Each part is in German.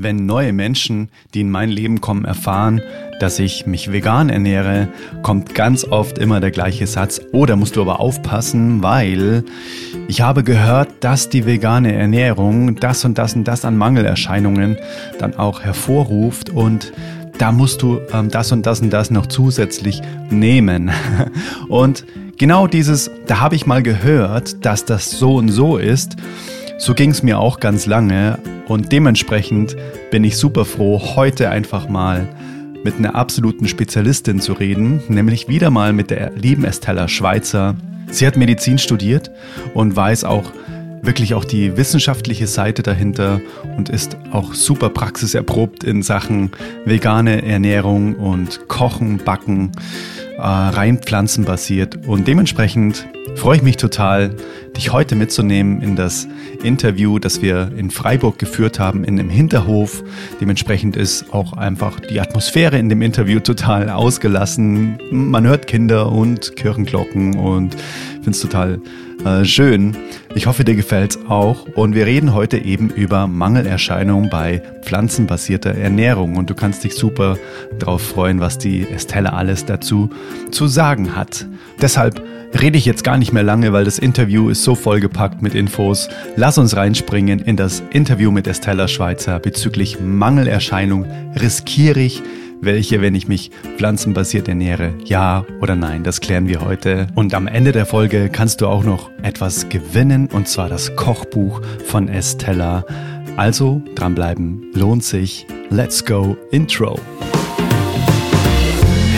Wenn neue Menschen, die in mein Leben kommen, erfahren, dass ich mich vegan ernähre, kommt ganz oft immer der gleiche Satz. Oh, da musst du aber aufpassen, weil ich habe gehört, dass die vegane Ernährung das und das und das an Mangelerscheinungen dann auch hervorruft und da musst du ähm, das und das und das noch zusätzlich nehmen. Und genau dieses, da habe ich mal gehört, dass das so und so ist. So ging es mir auch ganz lange und dementsprechend bin ich super froh, heute einfach mal mit einer absoluten Spezialistin zu reden, nämlich wieder mal mit der lieben Estella Schweizer. Sie hat Medizin studiert und weiß auch wirklich auch die wissenschaftliche Seite dahinter und ist auch super praxiserprobt in Sachen vegane Ernährung und Kochen, Backen, äh, rein pflanzenbasiert. Und dementsprechend freue ich mich total, dich heute mitzunehmen in das Interview, das wir in Freiburg geführt haben, in einem Hinterhof. Dementsprechend ist auch einfach die Atmosphäre in dem Interview total ausgelassen. Man hört Kinder und Kirchenglocken und finde es total äh, schön. Ich hoffe, dir gefällt's auch. Und wir reden heute eben über Mangelerscheinungen bei pflanzenbasierter Ernährung. Und du kannst dich super darauf freuen, was die Estelle alles dazu zu sagen hat. Deshalb rede ich jetzt gar nicht mehr lange, weil das Interview ist so vollgepackt mit Infos. Lass uns reinspringen in das Interview mit Estella Schweizer bezüglich Mangelerscheinung. Riskiere ich welche, wenn ich mich pflanzenbasiert ernähre, ja oder nein, das klären wir heute. Und am Ende der Folge kannst du auch noch etwas gewinnen, und zwar das Kochbuch von Estella. Also dranbleiben, lohnt sich. Let's go, Intro.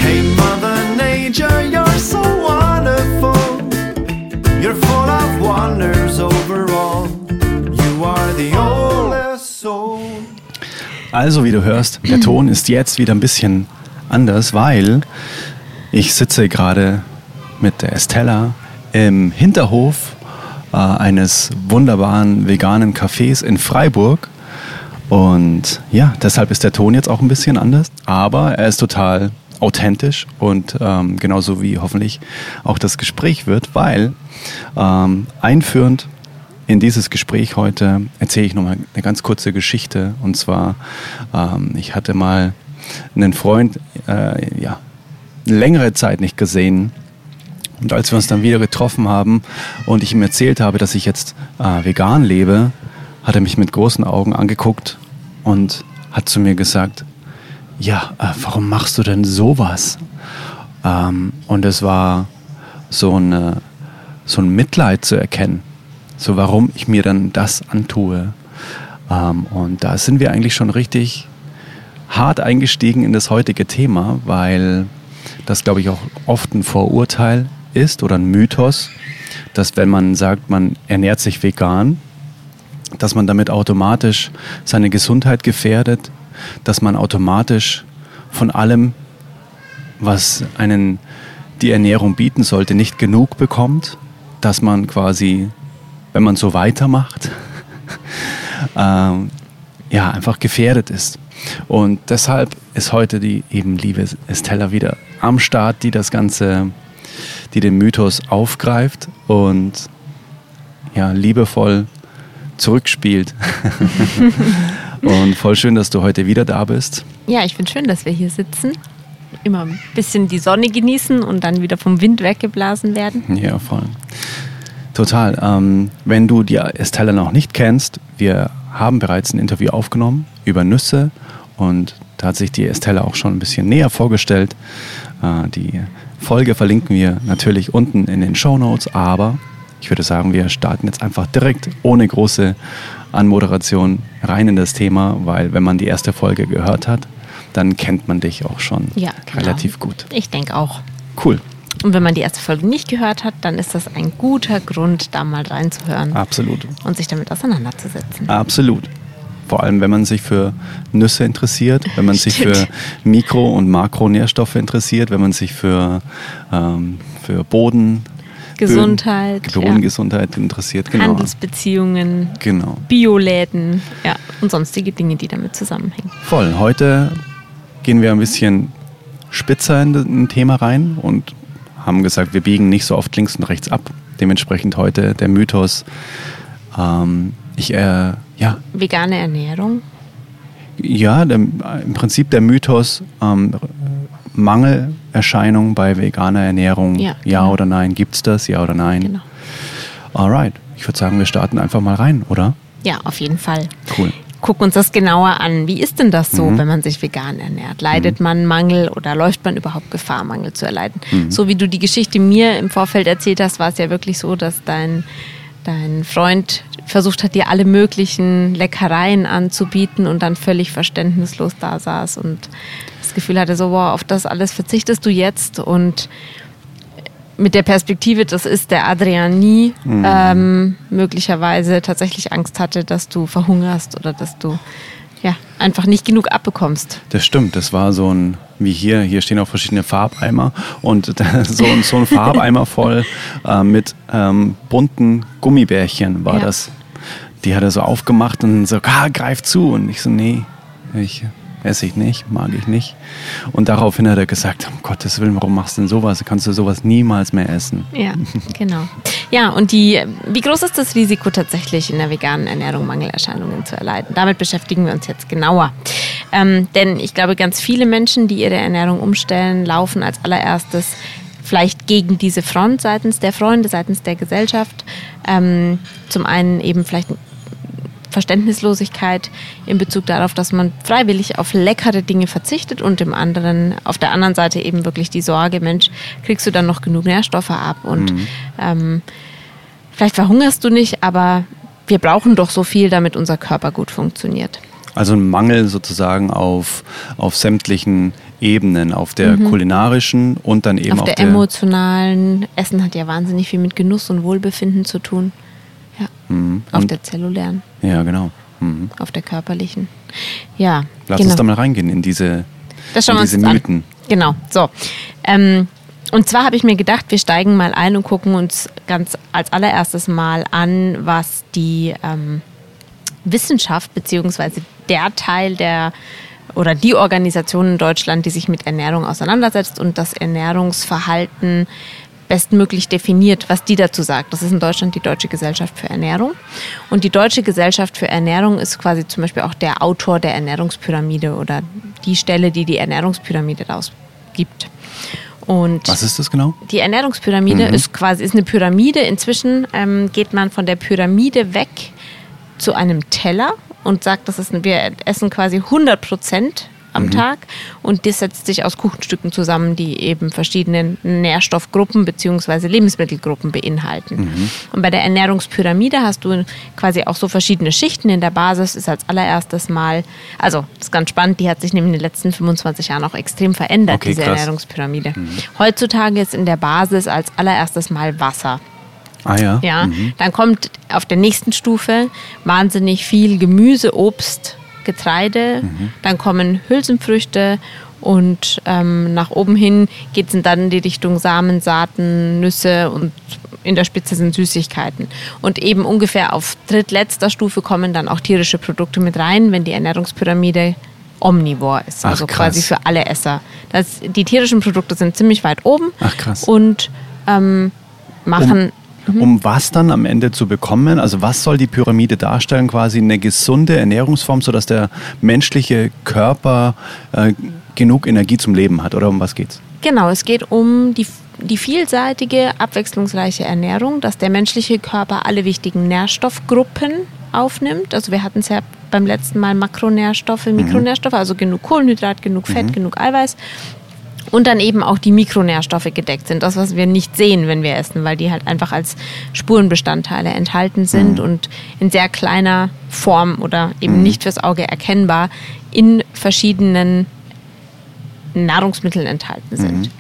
Hey Mother Nature, you're so of wonders overall. You are the oldest soul. Also, wie du hörst, der Ton ist jetzt wieder ein bisschen anders, weil ich sitze gerade mit der Estella im Hinterhof äh, eines wunderbaren veganen Cafés in Freiburg. Und ja, deshalb ist der Ton jetzt auch ein bisschen anders, aber er ist total authentisch und ähm, genauso wie hoffentlich auch das Gespräch wird, weil ähm, einführend in dieses Gespräch heute erzähle ich nochmal eine ganz kurze Geschichte. Und zwar, ähm, ich hatte mal einen Freund, äh, ja, längere Zeit nicht gesehen. Und als wir uns dann wieder getroffen haben und ich ihm erzählt habe, dass ich jetzt äh, vegan lebe, hat er mich mit großen Augen angeguckt und hat zu mir gesagt, ja, äh, warum machst du denn sowas? Ähm, und es war so, eine, so ein Mitleid zu erkennen so warum ich mir dann das antue. Ähm, und da sind wir eigentlich schon richtig hart eingestiegen in das heutige Thema, weil das, glaube ich, auch oft ein Vorurteil ist oder ein Mythos, dass wenn man sagt, man ernährt sich vegan, dass man damit automatisch seine Gesundheit gefährdet, dass man automatisch von allem, was einen die Ernährung bieten sollte, nicht genug bekommt, dass man quasi wenn man so weitermacht, ähm, ja, einfach gefährdet ist. Und deshalb ist heute die eben liebe Estella wieder am Start, die das Ganze, die den Mythos aufgreift und ja, liebevoll zurückspielt. und voll schön, dass du heute wieder da bist. Ja, ich finde schön, dass wir hier sitzen. Immer ein bisschen die Sonne genießen und dann wieder vom Wind weggeblasen werden. Ja, voll. Total. Ähm, wenn du die Estella noch nicht kennst, wir haben bereits ein Interview aufgenommen über Nüsse und da hat sich die Estella auch schon ein bisschen näher vorgestellt. Äh, die Folge verlinken wir natürlich unten in den Show Notes, aber ich würde sagen, wir starten jetzt einfach direkt ohne große Anmoderation rein in das Thema, weil wenn man die erste Folge gehört hat, dann kennt man dich auch schon ja, genau. relativ gut. Ich denke auch. Cool. Und wenn man die erste Folge nicht gehört hat, dann ist das ein guter Grund, da mal reinzuhören. Absolut. Und sich damit auseinanderzusetzen. Absolut. Vor allem, wenn man sich für Nüsse interessiert, wenn man sich für Mikro- und Makronährstoffe interessiert, wenn man sich für, ähm, für Boden, Gesundheit, Bodengesundheit ja. interessiert. Genau. Handelsbeziehungen, genau. Bioläden ja, und sonstige Dinge, die damit zusammenhängen. Voll. Heute gehen wir ein bisschen spitzer in ein Thema rein und haben gesagt, wir biegen nicht so oft links und rechts ab. Dementsprechend heute der Mythos, ähm, ich, äh, ja. Vegane Ernährung? Ja, der, im Prinzip der Mythos ähm, Mangelerscheinung bei veganer Ernährung. Ja, ja genau. oder nein? Gibt es das? Ja oder nein? Genau. Alright. Ich würde sagen, wir starten einfach mal rein, oder? Ja, auf jeden Fall. Cool. Gucken uns das genauer an. Wie ist denn das Mhm. so, wenn man sich vegan ernährt? Leidet man Mangel oder läuft man überhaupt Gefahr, Mangel zu erleiden? Mhm. So wie du die Geschichte mir im Vorfeld erzählt hast, war es ja wirklich so, dass dein, dein Freund versucht hat, dir alle möglichen Leckereien anzubieten und dann völlig verständnislos da saß und das Gefühl hatte, so, wow, auf das alles verzichtest du jetzt und mit der Perspektive, das ist der Adrian nie, ähm, möglicherweise tatsächlich Angst hatte, dass du verhungerst oder dass du ja, einfach nicht genug abbekommst. Das stimmt, das war so ein, wie hier, hier stehen auch verschiedene Farbeimer und so, ein- so ein Farbeimer voll äh, mit ähm, bunten Gummibärchen war Ja. das. Die hat er so aufgemacht und so, ah, greif zu. Und ich so, nee, ich esse ich nicht, mag ich nicht. Und daraufhin hat er gesagt, um Gottes Willen, warum machst du denn sowas? Kannst du sowas niemals mehr essen? Ja, genau. Ja, und die, wie groß ist das Risiko tatsächlich in der veganen Ernährung Mangelerscheinungen zu erleiden? Damit beschäftigen wir uns jetzt genauer. Ähm, denn ich glaube, ganz viele Menschen, die ihre Ernährung umstellen, laufen als allererstes vielleicht gegen diese Front seitens der Freunde, seitens der Gesellschaft. Ähm, zum einen eben vielleicht Verständnislosigkeit in Bezug darauf, dass man freiwillig auf leckere Dinge verzichtet und im anderen, auf der anderen Seite eben wirklich die Sorge, Mensch, kriegst du dann noch genug Nährstoffe ab und ähm, vielleicht verhungerst du nicht, aber wir brauchen doch so viel, damit unser Körper gut funktioniert. Also ein Mangel sozusagen auf, auf sämtlichen Ebenen, auf der kulinarischen und dann eben auf auf, der, emotionalen, Essen hat ja wahnsinnig viel mit Genuss und Wohlbefinden zu tun. Ja. Auf Und- der zellulären, Ja, genau. Mhm. auf der körperlichen. Ja, Lass genau. uns da mal reingehen in diese, in diese Mythen. an. Genau, so. Ähm, und zwar habe ich mir gedacht, wir steigen mal ein und gucken uns ganz als allererstes mal an, was die ähm, Wissenschaft beziehungsweise der Teil der oder die Organisation in Deutschland, die sich mit Ernährung auseinandersetzt und das Ernährungsverhalten bestmöglich definiert, was die dazu sagt. Das ist in Deutschland die Deutsche Gesellschaft für Ernährung. Und die Deutsche Gesellschaft für Ernährung ist quasi zum Beispiel auch der Autor der Ernährungspyramide oder die Stelle, die die Ernährungspyramide rausgibt. Und Was ist das genau? die Ernährungspyramide ist quasi ist eine Pyramide. Inzwischen ähm, geht man von der Pyramide weg zu einem Teller und sagt, das ist, wir essen quasi 100 Prozent am Tag und das setzt sich aus Kuchenstücken zusammen, die eben verschiedene Nährstoffgruppen bzw. Lebensmittelgruppen beinhalten. Und bei der Ernährungspyramide hast du quasi auch so verschiedene Schichten. In der Basis ist als allererstes mal, also das ist ganz spannend, die hat sich nämlich in den letzten 25 Jahren auch extrem verändert, Okay, diese krass. Ernährungspyramide. Heutzutage ist in der Basis als allererstes mal Wasser. Ah ja. Ja, dann kommt auf der nächsten Stufe wahnsinnig viel Gemüse, Obst, Getreide. Dann kommen Hülsenfrüchte und ähm, nach oben hin geht es dann in die Richtung Samen, Saaten, Nüsse und in der Spitze sind Süßigkeiten. Und eben ungefähr auf drittletzter Stufe kommen dann auch tierische Produkte mit rein, wenn die Ernährungspyramide omnivor ist, Ach, also krass. quasi für alle Esser. Das, die tierischen Produkte sind ziemlich weit oben Ach, krass. und ähm, machen Um was dann am Ende zu bekommen? Also was soll die Pyramide darstellen? Quasi eine gesunde Ernährungsform, sodass der menschliche Körper äh, genug Energie zum Leben hat? Oder um was geht's? Genau, es geht um die, die vielseitige, abwechslungsreiche Ernährung, dass der menschliche Körper alle wichtigen Nährstoffgruppen aufnimmt. Also wir hatten es ja beim letzten Mal Makronährstoffe, Mikronährstoffe, also genug Kohlenhydrat, genug Fett, genug Eiweiß. Und dann eben auch die Mikronährstoffe gedeckt sind. Das, was wir nicht sehen, wenn wir essen, weil die halt einfach als Spurenbestandteile enthalten sind und in sehr kleiner Form oder eben nicht fürs Auge erkennbar in verschiedenen Nahrungsmitteln enthalten sind.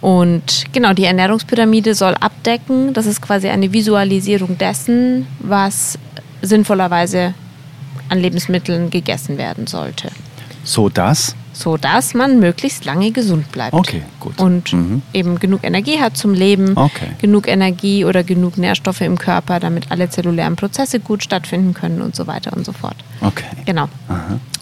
Und genau, die Ernährungspyramide soll abdecken, das ist quasi eine Visualisierung dessen, was sinnvollerweise an Lebensmitteln gegessen werden sollte, So dass? So dass man möglichst lange gesund bleibt. Okay, gut. Und Mhm. eben genug Energie hat zum Leben, Okay. genug Energie oder genug Nährstoffe im Körper, damit alle zellulären Prozesse gut stattfinden können und so weiter und so fort. Okay. Genau.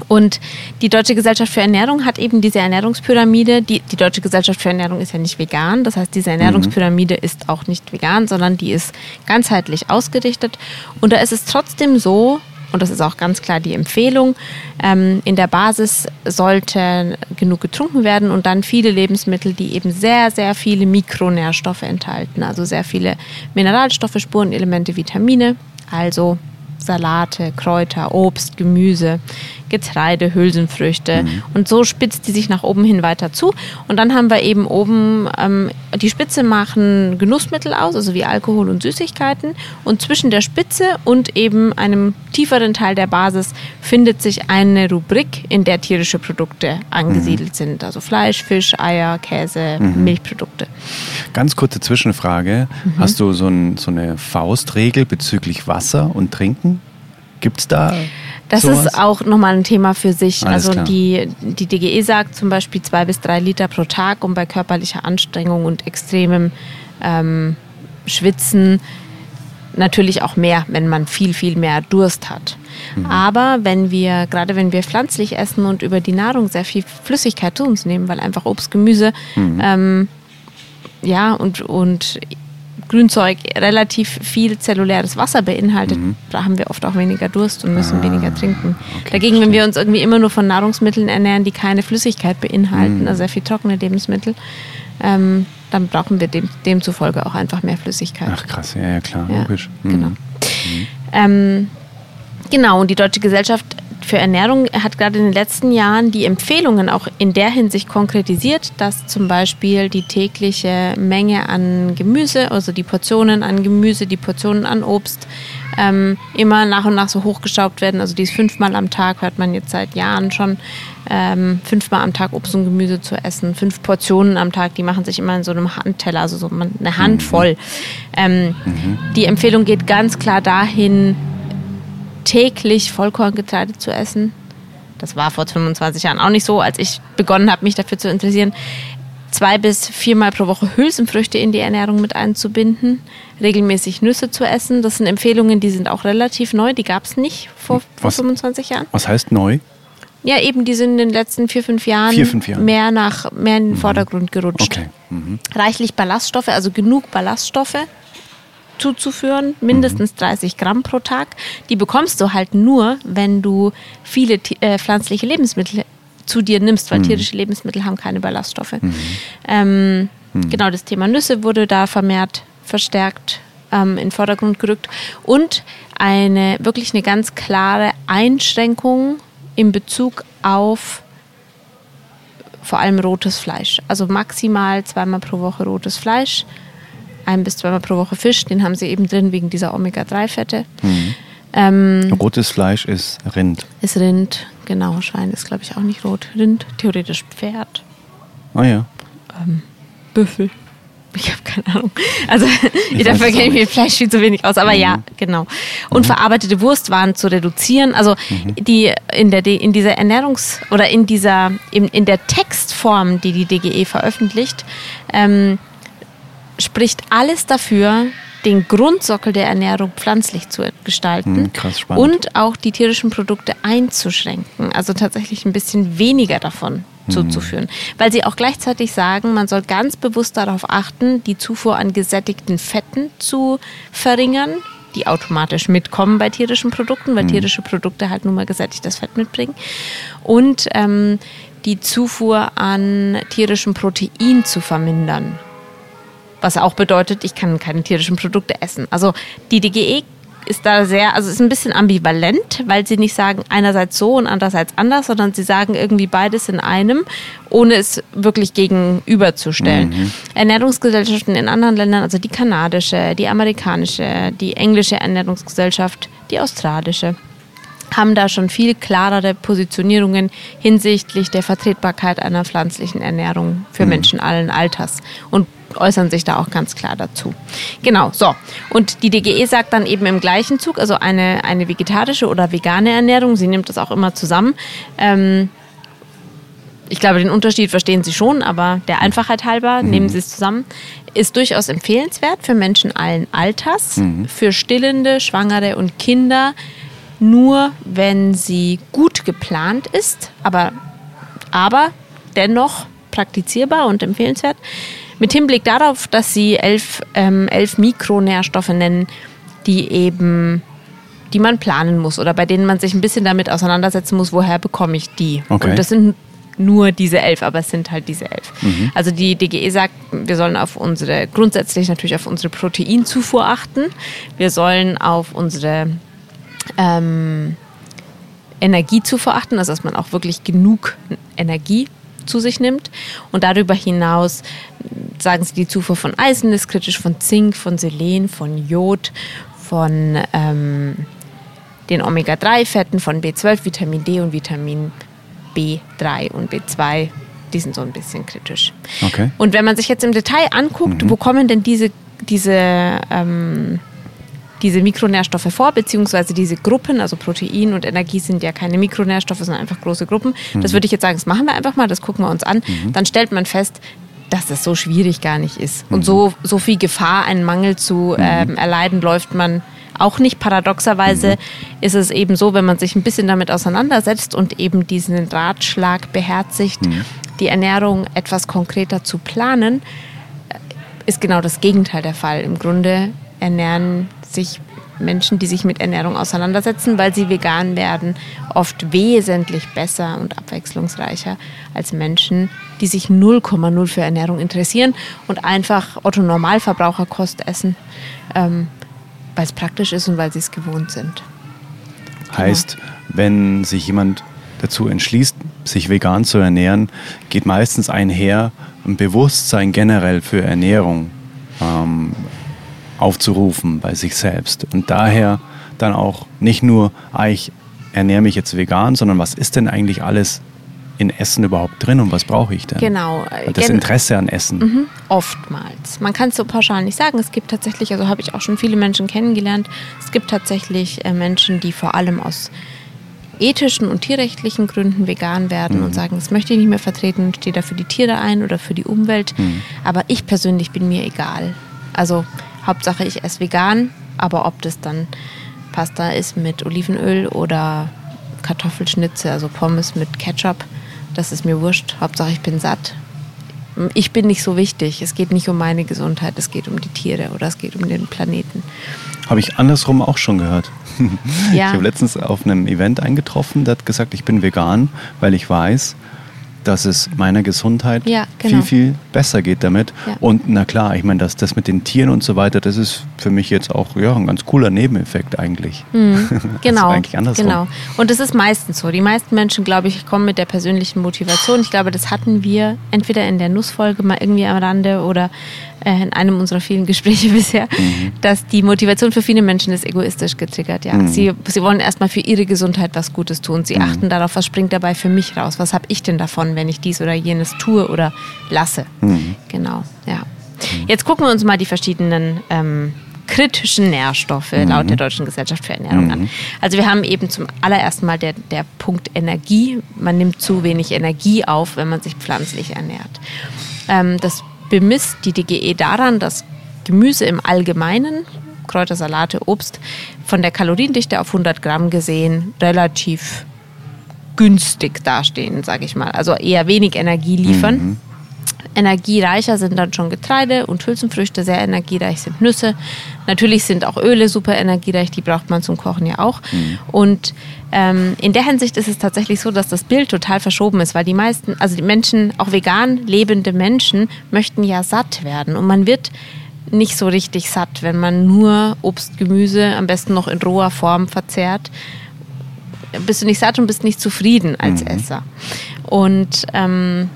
Und die Deutsche Gesellschaft für Ernährung hat eben diese Ernährungspyramide. Die, die Deutsche Gesellschaft für Ernährung ist ja nicht vegan. Das heißt, diese Ernährungspyramide ist auch nicht vegan, sondern die ist ganzheitlich ausgerichtet. Und da ist es trotzdem so, und das ist auch ganz klar die Empfehlung, ähm, in der Basis sollte genug getrunken werden und dann viele Lebensmittel, die eben sehr, sehr viele Mikronährstoffe enthalten, also sehr viele Mineralstoffe, Spurenelemente, Vitamine, also Salate, Kräuter, Obst, Gemüse, Getreide, Hülsenfrüchte. Mhm. Und so spitzt die sich nach oben hin weiter zu. Und dann haben wir eben oben, ähm, die Spitze machen Genussmittel aus, also wie Alkohol und Süßigkeiten. Und zwischen der Spitze und eben einem tieferen Teil der Basis findet sich eine Rubrik, in der tierische Produkte angesiedelt mhm. sind. Also Fleisch, Fisch, Eier, Käse, mhm. Milchprodukte. Ganz kurze Zwischenfrage. Mhm. Hast du so, ein, so eine Faustregel bezüglich Wasser und Trinken? Gibt es da? Das sowas? ist auch nochmal ein Thema für sich. Alles also die, die DGE sagt zum Beispiel zwei bis drei Liter pro Tag, um bei körperlicher Anstrengung und extremem ähm, Schwitzen natürlich auch mehr, wenn man viel, viel mehr Durst hat. Mhm. Aber wenn wir, gerade wenn wir pflanzlich essen und über die Nahrung sehr viel Flüssigkeit zu uns nehmen, weil einfach Obst, Gemüse, mhm. ähm, ja, und, und Grünzeug relativ viel zelluläres Wasser beinhaltet, mhm. da haben wir oft auch weniger Durst und müssen ah, weniger trinken. Okay, Dagegen, wenn wir uns irgendwie immer nur von Nahrungsmitteln ernähren, die keine Flüssigkeit beinhalten, mhm. also sehr viel trockene Lebensmittel, ähm, dann brauchen wir dem, demzufolge auch einfach mehr Flüssigkeit. Ach krass, ja, ja klar, ja, logisch. Mhm. Genau. Mhm. Ähm, genau, und die Deutsche Gesellschaft für Ernährung hat gerade in den letzten Jahren die Empfehlungen auch in der Hinsicht konkretisiert, dass zum Beispiel die tägliche Menge an Gemüse, also die Portionen an Gemüse, die Portionen an Obst, ähm, immer nach und nach so hochgeschraubt werden. Also dies fünfmal am Tag hört man jetzt seit Jahren schon. Ähm, fünfmal am Tag Obst und Gemüse zu essen, fünf Portionen am Tag, die machen sich immer in so einem Handteller, also so eine Hand voll. Ähm, mhm. Die Empfehlung geht ganz klar dahin, täglich Vollkorngetreide zu essen. Das war vor 25 Jahren auch nicht so, als ich begonnen habe, mich dafür zu interessieren. Zwei bis viermal pro Woche Hülsenfrüchte in die Ernährung mit einzubinden, regelmäßig Nüsse zu essen. Das sind Empfehlungen, die sind auch relativ neu, die gab es nicht vor, vor 25 Jahren. Was heißt neu? Ja, eben, die sind in den letzten vier, fünf Jahren, vier, fünf Jahren. mehr nach mehr in den mhm. Vordergrund gerutscht. Okay. Mhm. Reichlich Ballaststoffe, also genug Ballaststoffe, zuzuführen, mindestens 30 mhm. Gramm pro Tag. Die bekommst du halt nur, wenn du viele äh, pflanzliche Lebensmittel zu dir nimmst, weil mhm. tierische Lebensmittel haben keine Ballaststoffe. Mhm. Ähm, mhm. Genau, das Thema Nüsse wurde da vermehrt verstärkt ähm, in den Vordergrund gerückt und eine wirklich eine ganz klare Einschränkung in Bezug auf vor allem rotes Fleisch. Also maximal zweimal pro Woche rotes Fleisch ein bis zweimal pro Woche Fisch. Den haben sie eben drin wegen dieser Omega-3-Fette. Mhm. Ähm, Rotes Fleisch ist Rind. Ist Rind, genau. Schwein ist, glaube ich, auch nicht rot. Rind, theoretisch Pferd. Ah ja. Ähm, Büffel. Ich habe keine Ahnung. Also dafür kenne ich mir Fleisch viel zu wenig aus. Aber mhm. ja, genau. Und mhm. verarbeitete Wurstwaren zu reduzieren. Also mhm. die in der in dieser Ernährungs- oder in dieser in, in der Textform, die die DGE veröffentlicht, ähm, spricht alles dafür, den Grundsockel der Ernährung pflanzlich zu gestalten hm, krass, und auch die tierischen Produkte einzuschränken, also tatsächlich ein bisschen weniger davon hm. zuzuführen. Weil sie auch gleichzeitig sagen, man soll ganz bewusst darauf achten, die Zufuhr an gesättigten Fetten zu verringern, die automatisch mitkommen bei tierischen Produkten, weil hm. tierische Produkte halt nun mal gesättigtes Fett mitbringen. Und ähm, die Zufuhr an tierischem Protein zu vermindern was auch bedeutet, ich kann keine tierischen Produkte essen. Also die DGE ist da sehr, also ist ein bisschen ambivalent, weil sie nicht sagen einerseits so und andererseits anders, sondern sie sagen irgendwie beides in einem, ohne es wirklich gegenüberzustellen. Mhm. Ernährungsgesellschaften in anderen Ländern, also die kanadische, die amerikanische, die englische Ernährungsgesellschaft, die australische, haben da schon viel klarere Positionierungen hinsichtlich der Vertretbarkeit einer pflanzlichen Ernährung für mhm. Menschen allen Alters. Und äußern sich da auch ganz klar dazu. Genau, so. Und die DGE sagt dann eben im gleichen Zug, also eine, eine vegetarische oder vegane Ernährung, sie nimmt das auch immer zusammen. Ähm, ich glaube, den Unterschied verstehen Sie schon, aber der Einfachheit halber mhm. nehmen Sie es zusammen. Ist durchaus empfehlenswert für Menschen allen Alters, mhm. für Stillende, Schwangere und Kinder, nur wenn sie gut geplant ist, aber, aber dennoch praktizierbar und empfehlenswert. Mit Hinblick darauf, dass sie elf, ähm, elf Mikronährstoffe nennen, die eben die man planen muss oder bei denen man sich ein bisschen damit auseinandersetzen muss, woher bekomme ich die. Okay. Und das sind nur diese elf, aber es sind halt diese elf. Also die DGE sagt, wir sollen auf unsere, grundsätzlich natürlich auf unsere Proteinzufuhr achten. Wir sollen auf unsere ähm, Energiezufuhr achten, also dass man auch wirklich genug Energie zu sich nimmt. Und darüber hinaus sagen sie, die Zufuhr von Eisen ist kritisch, von Zink, von Selen, von Jod, von ähm, den Omega-3-Fetten, von B12, Vitamin D und Vitamin B3 und B2. Die sind so ein bisschen kritisch. Okay. Und wenn man sich jetzt im Detail anguckt, wo kommen denn diese, diese, ähm, diese Mikronährstoffe vor, beziehungsweise diese Gruppen, also Protein und Energie sind ja keine Mikronährstoffe, sondern einfach große Gruppen. Das würde ich jetzt sagen, das machen wir einfach mal, das gucken wir uns an. Dann stellt man fest, dass das so schwierig gar nicht ist. Und so, so viel Gefahr, einen Mangel zu ähm, erleiden, läuft man auch nicht. Paradoxerweise ist es eben so, wenn man sich ein bisschen damit auseinandersetzt und eben diesen Ratschlag beherzigt, die Ernährung etwas konkreter zu planen, ist genau das Gegenteil der Fall. Im Grunde ernähren sich Menschen, die sich mit Ernährung auseinandersetzen, weil sie vegan werden, oft wesentlich besser und abwechslungsreicher als Menschen, die sich 0,0 für Ernährung interessieren und einfach Otto Normalverbraucherkost essen, ähm, weil es praktisch ist und weil sie es gewohnt sind. Heißt, wenn sich jemand dazu entschließt, sich vegan zu ernähren, geht meistens einher, ein Bewusstsein generell für Ernährung ähm, aufzurufen bei sich selbst. Und daher dann auch nicht nur, ah, ich ernähre mich jetzt vegan, sondern was ist denn eigentlich alles in Essen überhaupt drin und was brauche ich denn? Genau. Das Gen- Interesse an Essen. Mhm, Oftmals. Man kann es so pauschal nicht sagen. Es gibt tatsächlich, also habe ich auch schon viele Menschen kennengelernt, es gibt tatsächlich äh, Menschen, die vor allem aus ethischen und tierrechtlichen Gründen vegan werden und sagen, das möchte ich nicht mehr vertreten, stehe da für die Tiere ein oder für die Umwelt. Aber ich persönlich bin mir egal. Also Hauptsache ich esse vegan, aber ob das dann Pasta ist mit Olivenöl oder Kartoffelschnitze, also Pommes mit Ketchup, das ist mir wurscht. Hauptsache ich bin satt ich bin nicht so wichtig. Es geht nicht um meine Gesundheit, es geht um die Tiere oder es geht um den Planeten. Habe ich andersrum auch schon gehört. Ja. Ich habe letztens auf einem Event eingetroffen, der hat gesagt, ich bin vegan, weil ich weiß, dass es meiner Gesundheit Ja, genau. viel, viel besser geht damit. Ja. Und na klar, ich meine, das, das mit den Tieren und so weiter, das ist für mich jetzt auch ja, ein ganz cooler Nebeneffekt eigentlich. Genau. das ist eigentlich andersrum. Genau. Und es ist meistens so. Die meisten Menschen, glaube ich, kommen mit der persönlichen Motivation. Ich glaube, das hatten wir entweder in der Nussfolge mal irgendwie am Rande oder in einem unserer vielen Gespräche bisher, Mhm. dass die Motivation für viele Menschen ist egoistisch getriggert. Ja. Mhm. Sie, sie wollen erstmal für ihre Gesundheit was Gutes tun. Sie achten darauf, was springt dabei für mich raus. Was habe ich denn davon, wenn ich dies oder jenes tue oder lasse? Mhm. Genau, ja. Jetzt gucken wir uns mal die verschiedenen ähm, kritischen Nährstoffe laut der Deutschen Gesellschaft für Ernährung an. Also wir haben eben zum allerersten Mal der, der Punkt Energie. Man nimmt zu wenig Energie auf, wenn man sich pflanzlich ernährt. Ähm, das bemisst die DGE daran, dass Gemüse im Allgemeinen, Kräuter, Salate, Obst, von der Kaloriendichte auf 100 Gramm gesehen relativ günstig dastehen, sage ich mal. Also eher wenig Energie liefern. Energiereicher sind dann schon Getreide und Hülsenfrüchte, sehr energiereich sind Nüsse. Natürlich sind auch Öle super energiereich, die braucht man zum Kochen ja auch. Und ähm, in der Hinsicht ist es tatsächlich so, dass das Bild total verschoben ist, weil die meisten, also die Menschen, auch vegan lebende Menschen, möchten ja satt werden. Und man wird nicht so richtig satt, wenn man nur Obst, Gemüse, am besten noch in roher Form verzehrt bist du nicht satt und bist nicht zufrieden als Esser. Und, ähm,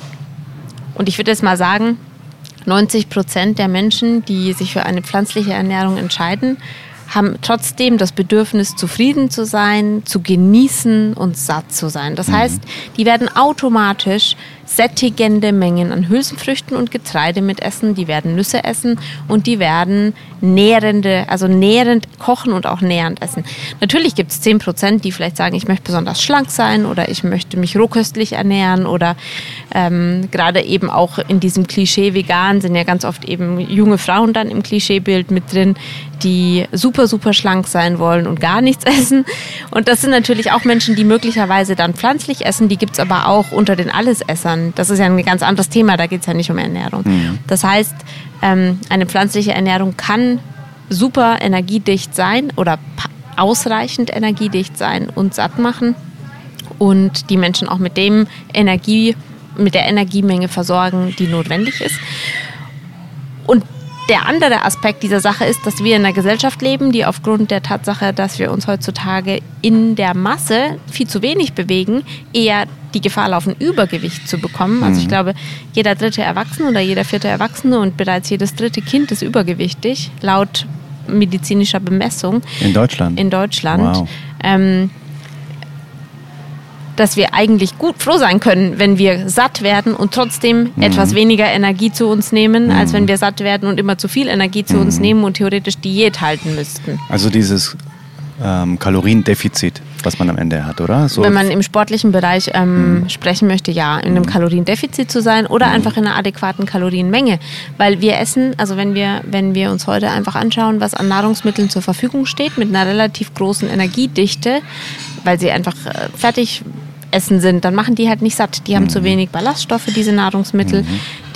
und ich würde jetzt mal sagen, 90 Prozent der Menschen, die sich für eine pflanzliche Ernährung entscheiden, haben trotzdem das Bedürfnis, zufrieden zu sein, zu genießen und satt zu sein. Das heißt, die werden automatisch sättigende Mengen an Hülsenfrüchten und Getreide mit essen, die werden Nüsse essen und die werden nährende, also nährend kochen und auch nährend essen. Natürlich gibt es 10 Prozent, die vielleicht sagen, ich möchte besonders schlank sein oder ich möchte mich rohköstlich ernähren oder ähm, gerade eben auch in diesem Klischee vegan sind ja ganz oft eben junge Frauen dann im Klischeebild mit drin, die super, super schlank sein wollen und gar nichts essen. Und das sind natürlich auch Menschen, die möglicherweise dann pflanzlich essen. Die gibt es aber auch unter den Allesessern. Das ist ja ein ganz anderes Thema, da geht es ja nicht um Ernährung. Das heißt, ähm, eine pflanzliche Ernährung kann super energiedicht sein oder ausreichend energiedicht sein und satt machen und die Menschen auch mit dem Energie, mit der Energiemenge versorgen, die notwendig ist. Und der andere Aspekt dieser Sache ist, dass wir in einer Gesellschaft leben, die aufgrund der Tatsache, dass wir uns heutzutage in der Masse viel zu wenig bewegen, eher die Gefahr laufen, Übergewicht zu bekommen. Also ich glaube, jeder dritte Erwachsene oder jeder vierte Erwachsene und bereits jedes dritte Kind ist übergewichtig, laut medizinischer Bemessung In Deutschland. in Deutschland. Wow. Ähm, dass wir eigentlich gut froh sein können, wenn wir satt werden und trotzdem Mhm. etwas weniger Energie zu uns nehmen, als wenn wir satt werden und immer zu viel Energie zu Mhm. uns nehmen und theoretisch Diät halten müssten. Also dieses ähm, Kaloriendefizit, was man am Ende hat, oder? So Wenn man im sportlichen Bereich ähm, Mhm. sprechen möchte, ja, in einem Kaloriendefizit zu sein oder einfach in einer adäquaten Kalorienmenge. Weil wir essen, also wenn wir, wenn wir uns heute einfach anschauen, was an Nahrungsmitteln zur Verfügung steht, mit einer relativ großen Energiedichte, weil sie einfach äh, fertig essen sind, dann machen die halt nicht satt. Die haben zu wenig Ballaststoffe, diese Nahrungsmittel.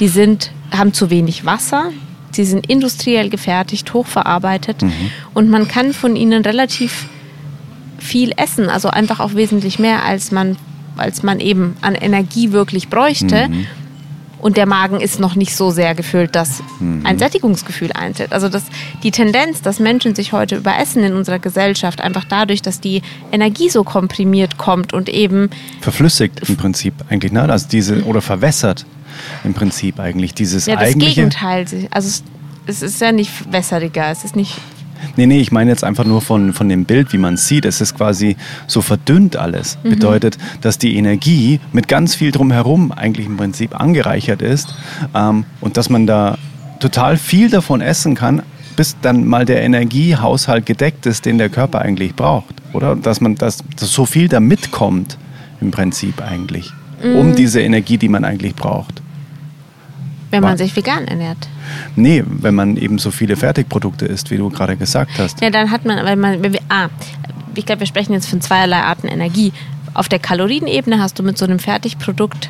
Die sind, haben zu wenig Wasser. Sie sind industriell gefertigt, hochverarbeitet und man kann von ihnen relativ viel essen, also einfach auch wesentlich mehr, als man, als man eben an Energie wirklich bräuchte. Und der Magen ist noch nicht so sehr gefüllt, dass ein Sättigungsgefühl eintritt. Also das, die Tendenz, dass Menschen sich heute überessen in unserer Gesellschaft, einfach dadurch, dass die Energie so komprimiert kommt und eben verflüssigt im Prinzip eigentlich, ne? Also diese, oder verwässert im Prinzip eigentlich. Dieses ja, das eigentliche. Gegenteil. Also es, es ist ja nicht wässriger, es ist nicht Nee, nee, ich meine jetzt einfach nur von, von dem Bild, wie man sieht. Es ist quasi so verdünnt alles. Mhm. Bedeutet, dass die Energie mit ganz viel drumherum eigentlich im Prinzip angereichert ist ähm, und dass man da total viel davon essen kann, bis dann mal der Energiehaushalt gedeckt ist, den der Körper eigentlich braucht. Oder? Dass man dass, dass so viel da mitkommt im Prinzip eigentlich, Mhm. um diese Energie, die man eigentlich braucht. Wenn man sich vegan ernährt. Nee, wenn man eben so viele Fertigprodukte isst, wie du gerade gesagt hast. Ja, dann hat man, weil man, wenn wir, ah, ich glaube, wir sprechen jetzt von zweierlei Arten Energie. Auf der Kalorienebene hast du mit so einem Fertigprodukt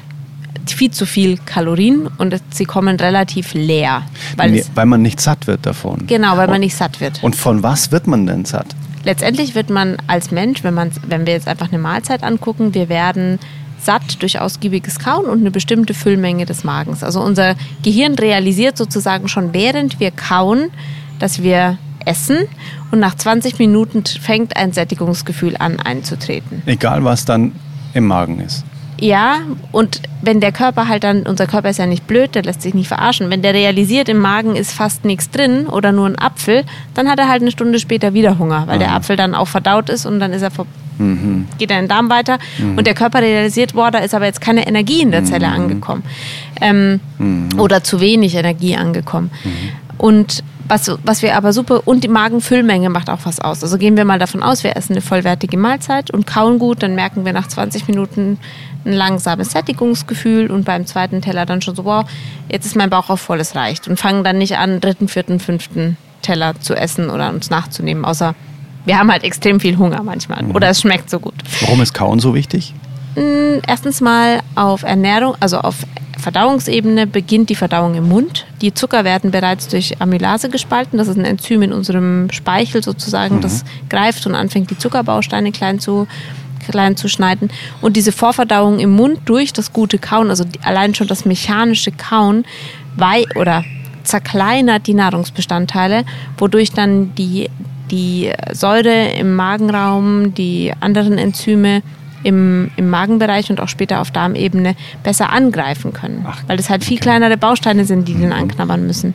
viel zu viel Kalorien und sie kommen relativ leer. Weil Nee, weil man nicht satt wird davon. genau, weil man nicht satt wird. Und von was wird man denn satt? Letztendlich wird man als Mensch, wenn, man, wenn wir jetzt einfach eine Mahlzeit angucken, wir werden satt durch ausgiebiges Kauen und eine bestimmte Füllmenge des Magens. Also unser Gehirn realisiert sozusagen schon während wir kauen, dass wir essen und nach 20 Minuten fängt ein Sättigungsgefühl an einzutreten. Egal, was dann im Magen ist. Ja, und wenn der Körper halt dann, unser Körper ist ja nicht blöd, der lässt sich nicht verarschen. Wenn der realisiert, im Magen ist fast nichts drin oder nur ein Apfel, dann hat er halt eine Stunde später wieder Hunger, weil der Apfel dann auch verdaut ist und dann ist er vor geht er in den Darm weiter und der Körper realisiert, boah, da ist aber jetzt keine Energie in der Zelle angekommen ähm, oder zu wenig Energie angekommen. Und was, was wir aber super, und die Magenfüllmenge macht auch was aus. Also gehen wir mal davon aus, wir essen eine vollwertige Mahlzeit und kauen gut, dann merken wir nach 20 Minuten ein langsames Sättigungsgefühl und beim zweiten Teller dann schon so, wow, jetzt ist mein Bauch auch voll, es reicht. Und fangen dann nicht an, dritten, vierten, fünften Teller zu essen oder uns nachzunehmen, außer wir haben halt extrem viel Hunger manchmal oder es schmeckt so gut. Warum ist Kauen so wichtig? Erstens mal auf Ernährung, also auf Verdauungsebene beginnt die Verdauung im Mund. Die Zucker werden bereits durch Amylase gespalten. Das ist ein Enzym in unserem Speichel sozusagen, das greift und anfängt, die Zuckerbausteine klein zu, klein zu schneiden. Und diese Vorverdauung im Mund durch das gute Kauen, also die, allein schon das mechanische Kauen, wei oder zerkleinert die Nahrungsbestandteile, wodurch dann die, die Säure im Magenraum, die anderen Enzyme im, im Magenbereich und auch später auf Darmebene besser angreifen können. Ach, weil das halt viel kleinere Bausteine sind, die den anknabbern müssen.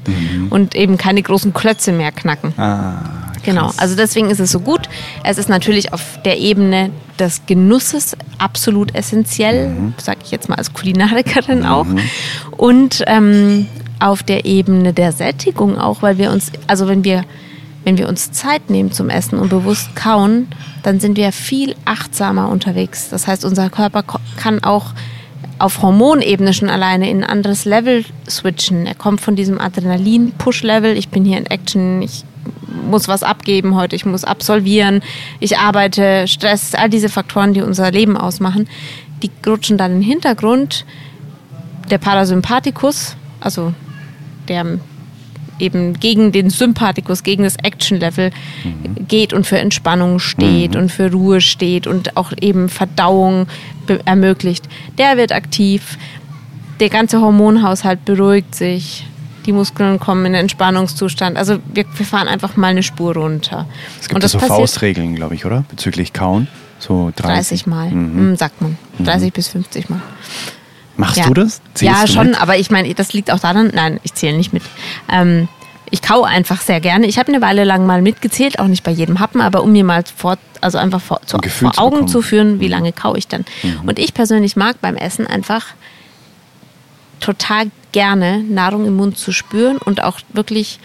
Und eben keine großen Klötze mehr knacken. Ah, Genau, also deswegen ist es so gut. Es ist natürlich auf der Ebene des Genusses absolut essentiell, sage ich jetzt mal als Kulinarikerin auch. Und ähm, auf der Ebene der Sättigung auch, weil wir uns, also wenn wir, wenn wir uns Zeit nehmen zum Essen und bewusst kauen, dann sind wir viel achtsamer unterwegs. Das heißt, unser Körper kann auch auf Hormonebene schon alleine in ein anderes Level switchen. Er kommt von diesem Adrenalin-Push-Level, ich bin hier in Action, ich muss was abgeben heute, ich muss absolvieren, ich arbeite, Stress, all diese Faktoren, die unser Leben ausmachen, die rutschen dann in den Hintergrund. Der Parasympathikus, also der eben gegen den Sympathikus, gegen das Action-Level geht und für Entspannung steht und für Ruhe steht und auch eben Verdauung ermöglicht, der wird aktiv. Der ganze Hormonhaushalt beruhigt sich. Die Muskeln kommen in den Entspannungszustand. Also wir, wir fahren einfach mal eine Spur runter. Es gibt und das so Faustregeln, glaube ich, oder? Bezüglich Kauen. So 30. 30 Mal, Mhm. mm, sagt man. 30 bis 50 Mal. Machst Ja. du das? Zählst ja, du schon, mit? aber ich meine, das liegt auch daran, nein, ich zähle nicht mit. Ähm, ich kau einfach sehr gerne. Ich habe eine Weile lang mal mitgezählt, auch nicht bei jedem Happen, aber um mir mal vor, also einfach vor, zu, Ein vor Augen bekommen. Mhm. zu führen, wie lange kau ich denn. Und ich persönlich mag beim Essen einfach total gerne Nahrung im Mund zu spüren und auch wirklich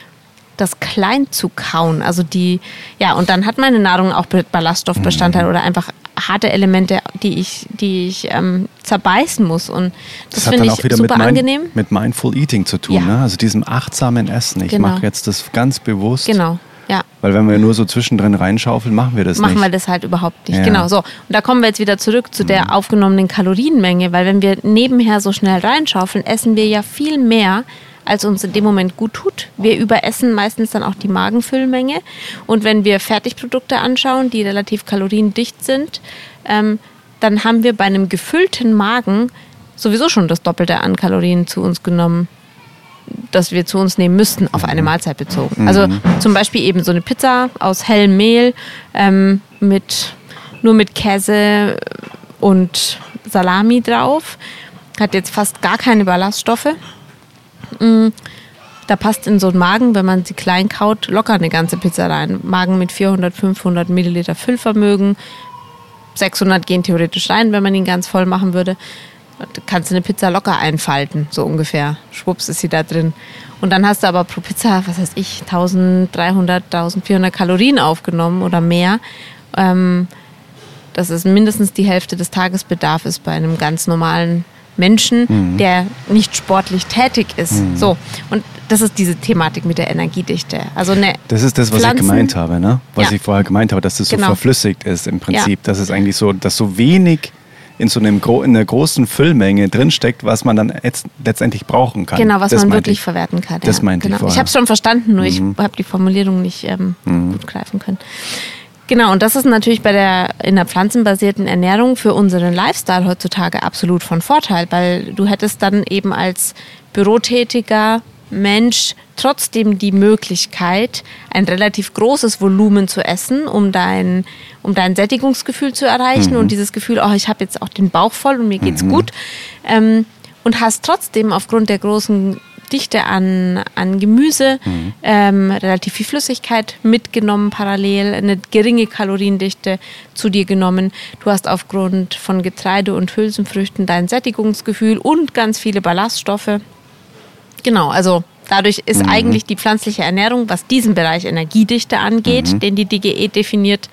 das klein zu kauen. Also die, ja, und dann hat meine Nahrung auch Be- Ballaststoffbestandteile Mhm. oder einfach harte Elemente, die ich, die ich ähm, zerbeißen muss. Und das, Das hat dann ich auch wieder mit, angenehm. mit Mindful Eating zu tun, Ja. ne? also diesem achtsamen Essen. Ich Genau. mache jetzt das ganz bewusst, Genau, ja. weil wenn wir nur so zwischendrin reinschaufeln, machen wir das machen nicht. wir das halt überhaupt nicht. Ja. Mhm. Genau so. Und da kommen wir jetzt wieder zurück zu der aufgenommenen Kalorienmenge, weil wenn wir nebenher so schnell reinschaufeln, essen wir ja viel mehr, als uns in dem Moment gut tut. Wir überessen meistens dann auch die Magenfüllmenge. Und wenn wir Fertigprodukte anschauen, die relativ kaloriendicht sind, ähm, dann haben wir bei einem gefüllten Magen sowieso schon das Doppelte an Kalorien zu uns genommen das wir zu uns nehmen müssten, auf eine Mahlzeit bezogen. Also zum Beispiel eben so eine Pizza aus hellem Mehl ähm, mit nur mit Käse und Salami drauf. Hat jetzt fast gar keine Ballaststoffe. Mm, Da passt in so einen Magen, wenn man sie klein kaut, locker eine ganze Pizza rein. Magen mit 400, 500 Milliliter Füllvermögen. 600 gehen theoretisch rein, wenn man ihn ganz voll machen würde. Du kannst eine Pizza locker einfalten, so ungefähr. Schwupps ist sie da drin. Und dann hast du aber pro Pizza, was weiß ich, 1300, 1400 Kalorien aufgenommen oder mehr. Ähm, das ist mindestens die Hälfte des Tagesbedarfs bei einem ganz normalen Menschen, der nicht sportlich tätig ist. So. Und das ist diese Thematik mit der Energiedichte. Also eine Das ist das, was Pflanzen- ich gemeint habe, ne? Was Ja. ich vorher gemeint habe, dass das so Genau. verflüssigt ist im Prinzip. Ja. Das ist eigentlich so, dass so wenig in so einem in einer großen Füllmenge drinsteckt, was man dann letztendlich brauchen kann. Genau, was das man wirklich ich. verwerten kann. Das ja, meinte ich genau. vorher. Ich habe es schon verstanden, nur ich habe die Formulierung nicht ähm, gut greifen können. Genau, und das ist natürlich bei der in der pflanzenbasierten Ernährung für unseren Lifestyle heutzutage absolut von Vorteil, weil du hättest dann eben als bürotätiger Mensch trotzdem die Möglichkeit, ein relativ großes Volumen zu essen, um dein, um dein Sättigungsgefühl zu erreichen und dieses Gefühl, oh, ich habe jetzt auch den Bauch voll und mir geht's gut. Ähm, und hast trotzdem aufgrund der großen Dichte an, an Gemüse ähm, relativ viel Flüssigkeit mitgenommen, parallel eine geringe Kaloriendichte zu dir genommen. Du hast aufgrund von Getreide und Hülsenfrüchten dein Sättigungsgefühl und ganz viele Ballaststoffe. Genau, also dadurch ist eigentlich die pflanzliche Ernährung, was diesen Bereich Energiedichte angeht, den die DGE definiert,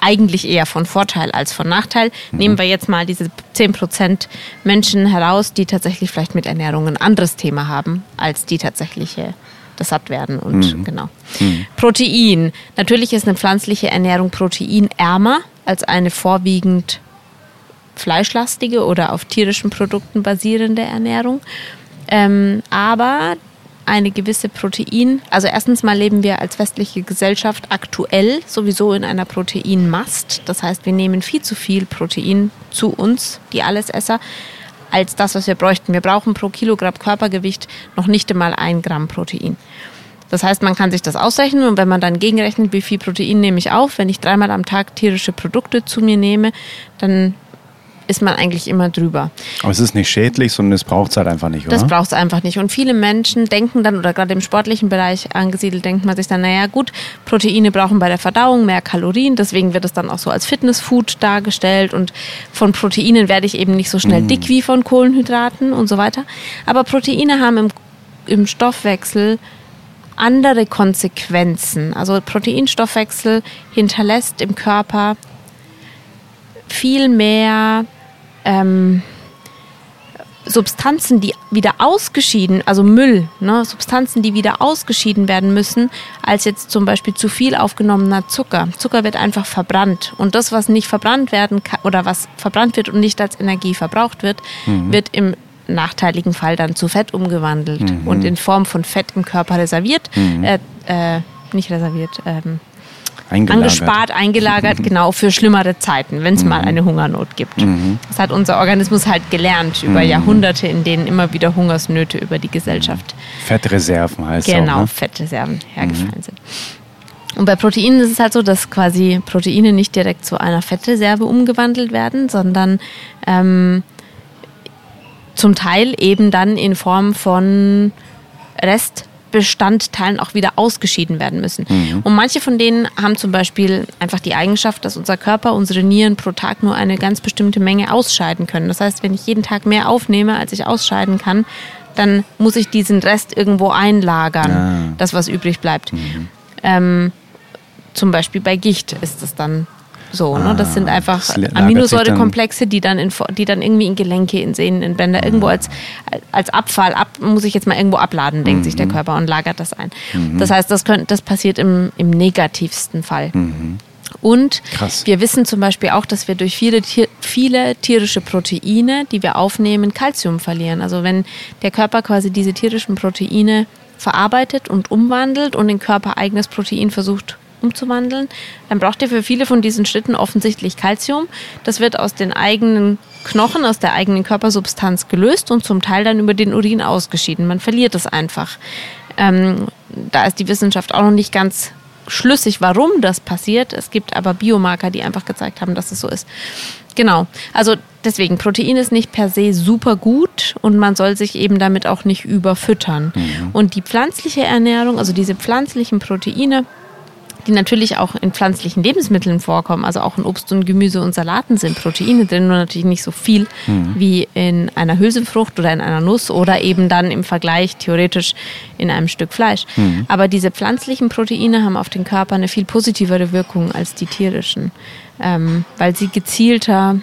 eigentlich eher von Vorteil als von Nachteil. Nehmen wir jetzt mal diese 10% Menschen heraus, die tatsächlich vielleicht mit Ernährung ein anderes Thema haben, als die tatsächliche das satt werden und genau. Protein. Natürlich ist eine pflanzliche Ernährung proteinärmer als eine vorwiegend fleischlastige oder auf tierischen Produkten basierende Ernährung. Ähm, aber eine gewisse Protein, also erstens mal leben wir als westliche Gesellschaft aktuell sowieso in einer Proteinmast. Das heißt, wir nehmen viel zu viel Protein zu uns, die Allesesser, als das, was wir bräuchten. Wir brauchen pro Kilogramm Körpergewicht noch nicht einmal ein Gramm Protein. Das heißt, man kann sich das ausrechnen und wenn man dann gegenrechnet, wie viel Protein nehme ich auf, wenn ich dreimal am Tag tierische Produkte zu mir nehme, dann ist man eigentlich immer drüber. Aber es ist nicht schädlich, sondern es braucht es halt einfach nicht, oder? Das braucht es einfach nicht. Und viele Menschen denken dann, oder gerade im sportlichen Bereich angesiedelt, denkt man sich dann, naja gut, Proteine brauchen bei der Verdauung mehr Kalorien, deswegen wird es dann auch so als Fitnessfood dargestellt und von Proteinen werde ich eben nicht so schnell dick wie von Kohlenhydraten und so weiter. Aber Proteine haben im, im Stoffwechsel andere Konsequenzen. Also Proteinstoffwechsel hinterlässt im Körper viel mehr ähm, Substanzen, die wieder ausgeschieden, also Müll, ne, Substanzen, die wieder ausgeschieden werden müssen, als jetzt zum Beispiel zu viel aufgenommener Zucker. Zucker wird einfach verbrannt und das, was nicht verbrannt werden kann oder was verbrannt wird und nicht als Energie verbraucht wird, wird im nachteiligen Fall dann zu Fett umgewandelt Mhm. und in Form von Fett im Körper reserviert, äh, äh, nicht reserviert, ähm, Eingelagert. angespart, eingelagert, genau für schlimmere Zeiten, wenn es mal eine Hungernot gibt. Das hat unser Organismus halt gelernt über Jahrhunderte, in denen immer wieder Hungersnöte über die Gesellschaft Fettreserven heißt genau, auch, ne? Fettreserven hergefallen sind. Und bei Proteinen ist es halt so, dass quasi Proteine nicht direkt zu einer Fettreserve umgewandelt werden, sondern ähm, zum Teil eben dann in Form von Restbestandteilen auch wieder ausgeschieden werden müssen. Und manche von denen haben zum Beispiel einfach die Eigenschaft, dass unser Körper, unsere Nieren pro Tag nur eine ganz bestimmte Menge ausscheiden können. Das heißt, wenn ich jeden Tag mehr aufnehme, als ich ausscheiden kann, dann muss ich diesen Rest irgendwo einlagern, Ah. das, was übrig bleibt. Ähm, zum Beispiel bei Gicht ist es dann so. ne? Das sind einfach das Aminosäurekomplexe, die dann, in, die dann irgendwie in Gelenke, in Sehnen, in Bänder, irgendwo als, als Abfall, ab, muss ich jetzt mal irgendwo abladen, denkt sich der Körper und lagert das ein. Das heißt, das, könnt, das passiert im, im negativsten Fall. Und Krass. wir wissen zum Beispiel auch, dass wir durch viele, viele tierische Proteine, die wir aufnehmen, Kalzium verlieren. Also wenn der Körper quasi diese tierischen Proteine verarbeitet und umwandelt und in körpereigenes Protein versucht umzuwandeln, dann braucht ihr für viele von diesen Schritten offensichtlich Kalzium. Das wird aus den eigenen Knochen, aus der eigenen Körpersubstanz gelöst und zum Teil dann über den Urin ausgeschieden. Man verliert es einfach. Ähm, da ist die Wissenschaft auch noch nicht ganz schlüssig, warum das passiert. Es gibt aber Biomarker, die einfach gezeigt haben, dass es so ist. Genau. Also deswegen, Protein ist nicht per se super gut und man soll sich eben damit auch nicht überfüttern. Und die pflanzliche Ernährung, also diese pflanzlichen Proteine, die natürlich auch in pflanzlichen Lebensmitteln vorkommen, also auch in Obst und Gemüse und Salaten sind Proteine drin, nur natürlich nicht so viel wie in einer Hülsenfrucht oder in einer Nuss oder eben dann im Vergleich theoretisch in einem Stück Fleisch. Aber diese pflanzlichen Proteine haben auf den Körper eine viel positivere Wirkung als die tierischen, ähm, weil sie gezielter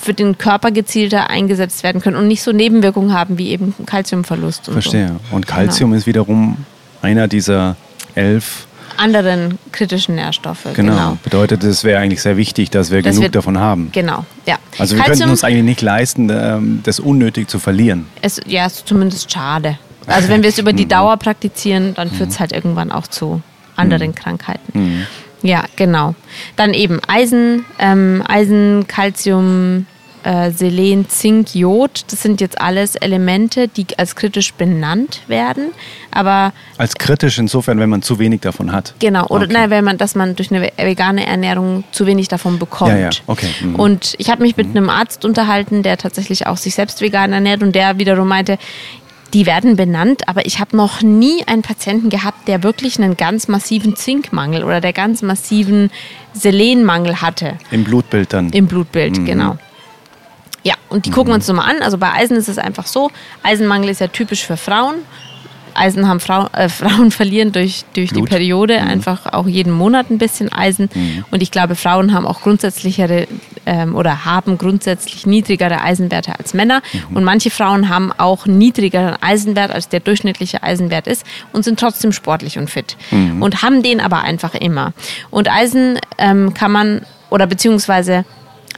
für den Körper gezielter eingesetzt werden können und nicht so Nebenwirkungen haben wie eben Kalziumverlust Verstehe. Und Calcium ist wiederum einer dieser elf. anderen kritischen Nährstoffe. Genau. Genau. Bedeutet, es wäre eigentlich sehr wichtig, dass wir Das genug wird- davon haben. Genau, ja. Also wir könnten uns eigentlich nicht leisten, ähm, das unnötig zu verlieren. es, ja, ist zumindest schade. Also wenn wir es über die Dauer praktizieren, dann führt es halt irgendwann auch zu anderen Krankheiten. Ja, genau. Dann eben Eisen, ähm, Eisen, Calcium, äh, Selen, Zink, Jod. Das sind jetzt alles Elemente, die als kritisch benannt werden. Aber Als kritisch insofern, wenn man zu wenig davon hat. Genau, oder Okay. nein, wenn man, dass man durch eine vegane Ernährung zu wenig davon bekommt. Ja, ja, okay, mhm. Und ich habe mich mit einem Arzt unterhalten, der tatsächlich auch sich selbst vegan ernährt und der wiederum meinte, die werden benannt, aber ich habe noch nie einen Patienten gehabt, der wirklich einen ganz massiven Zinkmangel oder der ganz massiven Selenmangel hatte Im Blutbild dann. im Blutbild, Mhm. genau. Ja, und die gucken wir uns nochmal an. Also bei Eisen ist es einfach so, Eisenmangel ist ja typisch für Frauen. Eisen haben Frau, äh, Frauen verlieren durch, durch die Blut. Mhm. Periode einfach auch jeden Monat ein bisschen Eisen. Und ich glaube, Frauen haben auch grundsätzlichere ähm, oder haben grundsätzlich niedrigere Eisenwerte als Männer. Mhm. Und manche Frauen haben auch niedrigeren Eisenwert, als der durchschnittliche Eisenwert ist und sind trotzdem sportlich und fit. Mhm. Und haben den aber einfach immer. Und Eisen ähm, kann man, oder beziehungsweise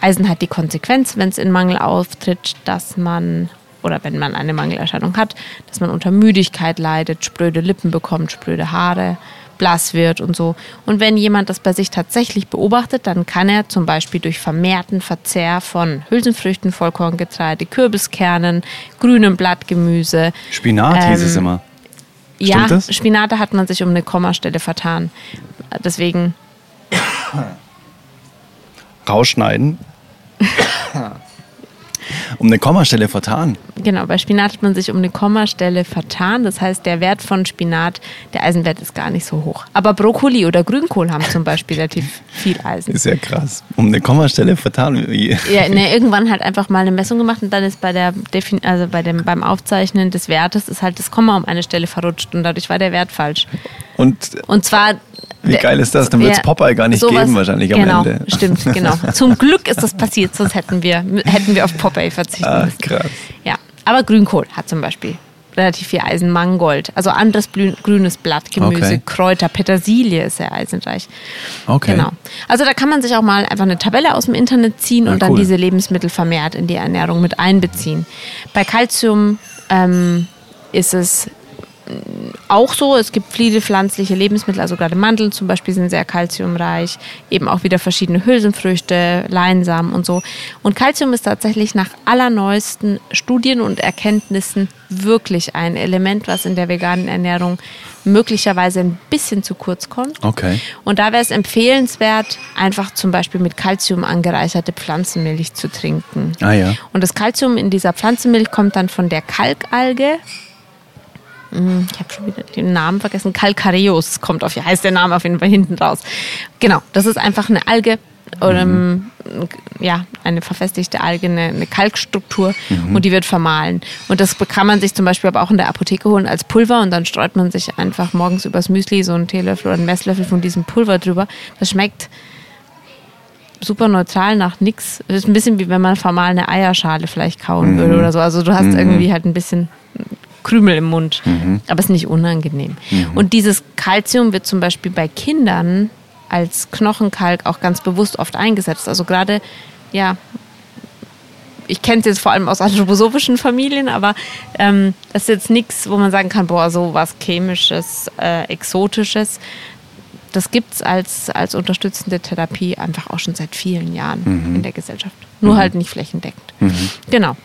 Eisen hat die Konsequenz, wenn es in Mangel auftritt, dass man oder wenn man eine Mangelerscheinung hat, dass man unter Müdigkeit leidet, spröde Lippen bekommt, spröde Haare, blass wird und so. Und wenn jemand das bei sich tatsächlich beobachtet, dann kann er zum Beispiel durch vermehrten Verzehr von Hülsenfrüchten, Vollkorngetreide, Kürbiskernen, grünem Blattgemüse, Spinat hieß es Ähm, immer. ja, Stimmt das? Spinate hat man sich um eine Kommastelle vertan. Deswegen, Rausschneiden. um eine Kommastelle vertan. genau, bei Spinat hat man sich um eine Kommastelle vertan. Das heißt, der Wert von Spinat, der Eisenwert ist gar nicht so hoch. Aber Brokkoli oder Grünkohl haben zum Beispiel relativ viel Eisen. Ist ja krass. Um eine Kommastelle vertan. Ja, ne, irgendwann halt einfach mal eine Messung gemacht und dann ist bei der Defin also bei dem beim Aufzeichnen des Wertes ist halt das Komma um eine Stelle verrutscht und dadurch war der Wert falsch. Und Und zwar Wie geil ist das? Dann wird's Popeye gar nicht geben wahrscheinlich am genau, Ende. Stimmt, genau. Zum Glück ist das passiert, sonst hätten wir, hätten wir auf Popeye verzichten ah, müssen. krass. Ja, aber Grünkohl hat zum Beispiel relativ viel Eisen, Mangold, also anderes grünes Blattgemüse, Okay. Kräuter, Petersilie ist sehr eisenreich. Okay. Genau. Also da kann man sich auch mal einfach eine Tabelle aus dem Internet ziehen Ah, und dann cool. diese Lebensmittel vermehrt in die Ernährung mit einbeziehen. Bei Calcium ähm, ist es auch so. Es gibt viele pflanzliche Lebensmittel, also gerade Mandeln zum Beispiel sind sehr kalziumreich, eben auch wieder verschiedene Hülsenfrüchte, Leinsamen und so. Und Calcium ist tatsächlich nach allerneuesten Studien und Erkenntnissen wirklich ein Element, was in der veganen Ernährung möglicherweise ein bisschen zu kurz kommt. Okay. Und da wäre es empfehlenswert, einfach zum Beispiel mit Calcium angereicherte Pflanzenmilch zu trinken. Ah ja. Und das Calcium in dieser Pflanzenmilch kommt dann von der Kalkalge. Hm, Ich habe schon wieder den Namen vergessen. Calcareus kommt auf, heißt der Name auf jeden Fall hinten raus. Genau, das ist einfach eine Alge, oder, ähm, ja, eine verfestigte Alge, eine, eine Kalkstruktur und die wird vermahlen. Und das kann man sich zum Beispiel aber auch in der Apotheke holen als Pulver und dann streut man sich einfach morgens übers Müsli so einen Teelöffel oder einen Messlöffel von diesem Pulver drüber. Das schmeckt super neutral nach nix. Das ist ein bisschen wie wenn man vermahlene Eierschale vielleicht kauen würde oder so. Also du hast irgendwie halt ein bisschen Krümel im Mund, aber es ist nicht unangenehm. Und dieses Kalzium wird zum Beispiel bei Kindern als Knochenkalk auch ganz bewusst oft eingesetzt. Also gerade, ja, ich kenne es jetzt vor allem aus anthroposophischen Familien, aber ähm, das ist jetzt nichts, wo man sagen kann, boah, so was Chemisches, äh, Exotisches. Das gibt es als, als unterstützende Therapie einfach auch schon seit vielen Jahren in der Gesellschaft. Nur halt nicht flächendeckend. Genau.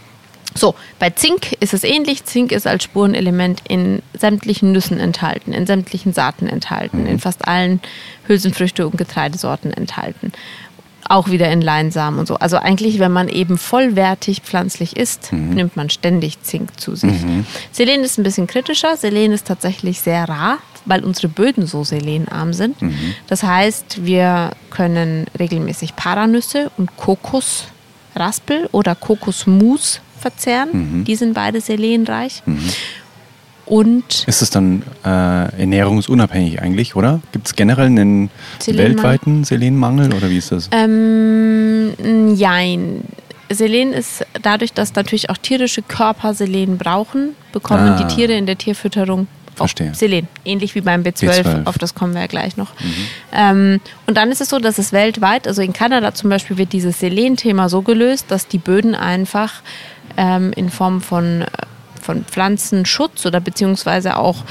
So, bei Zink ist es ähnlich. Zink ist als Spurenelement in sämtlichen Nüssen enthalten, in sämtlichen Saaten enthalten, in fast allen Hülsenfrüchte- und Getreidesorten enthalten. Auch wieder in Leinsamen und so. Also eigentlich, wenn man eben vollwertig pflanzlich isst, nimmt man ständig Zink zu sich. Selen ist ein bisschen kritischer. Selen ist tatsächlich sehr rar, weil unsere Böden so selenarm sind. Das heißt, wir können regelmäßig Paranüsse und Kokosraspel oder Kokosmus verzehren. Die sind beide selenreich. Und Ist es dann äh, ernährungsunabhängig eigentlich, oder? Gibt es generell einen Selenmangel? weltweiten Selenmangel oder wie ist das? Ähm, jein. Selen ist dadurch, dass natürlich auch tierische Körper Selen brauchen, bekommen Ah. die Tiere in der Tierfütterung auch Verstehe. Selen. Ähnlich wie beim B12, B12. auf das kommen wir ja gleich noch. Ähm, und dann ist es so, dass es weltweit, also in Kanada zum Beispiel, wird dieses Selen-Thema so gelöst, dass die Böden einfach ähm, in Form von, äh, von Pflanzenschutz oder beziehungsweise auch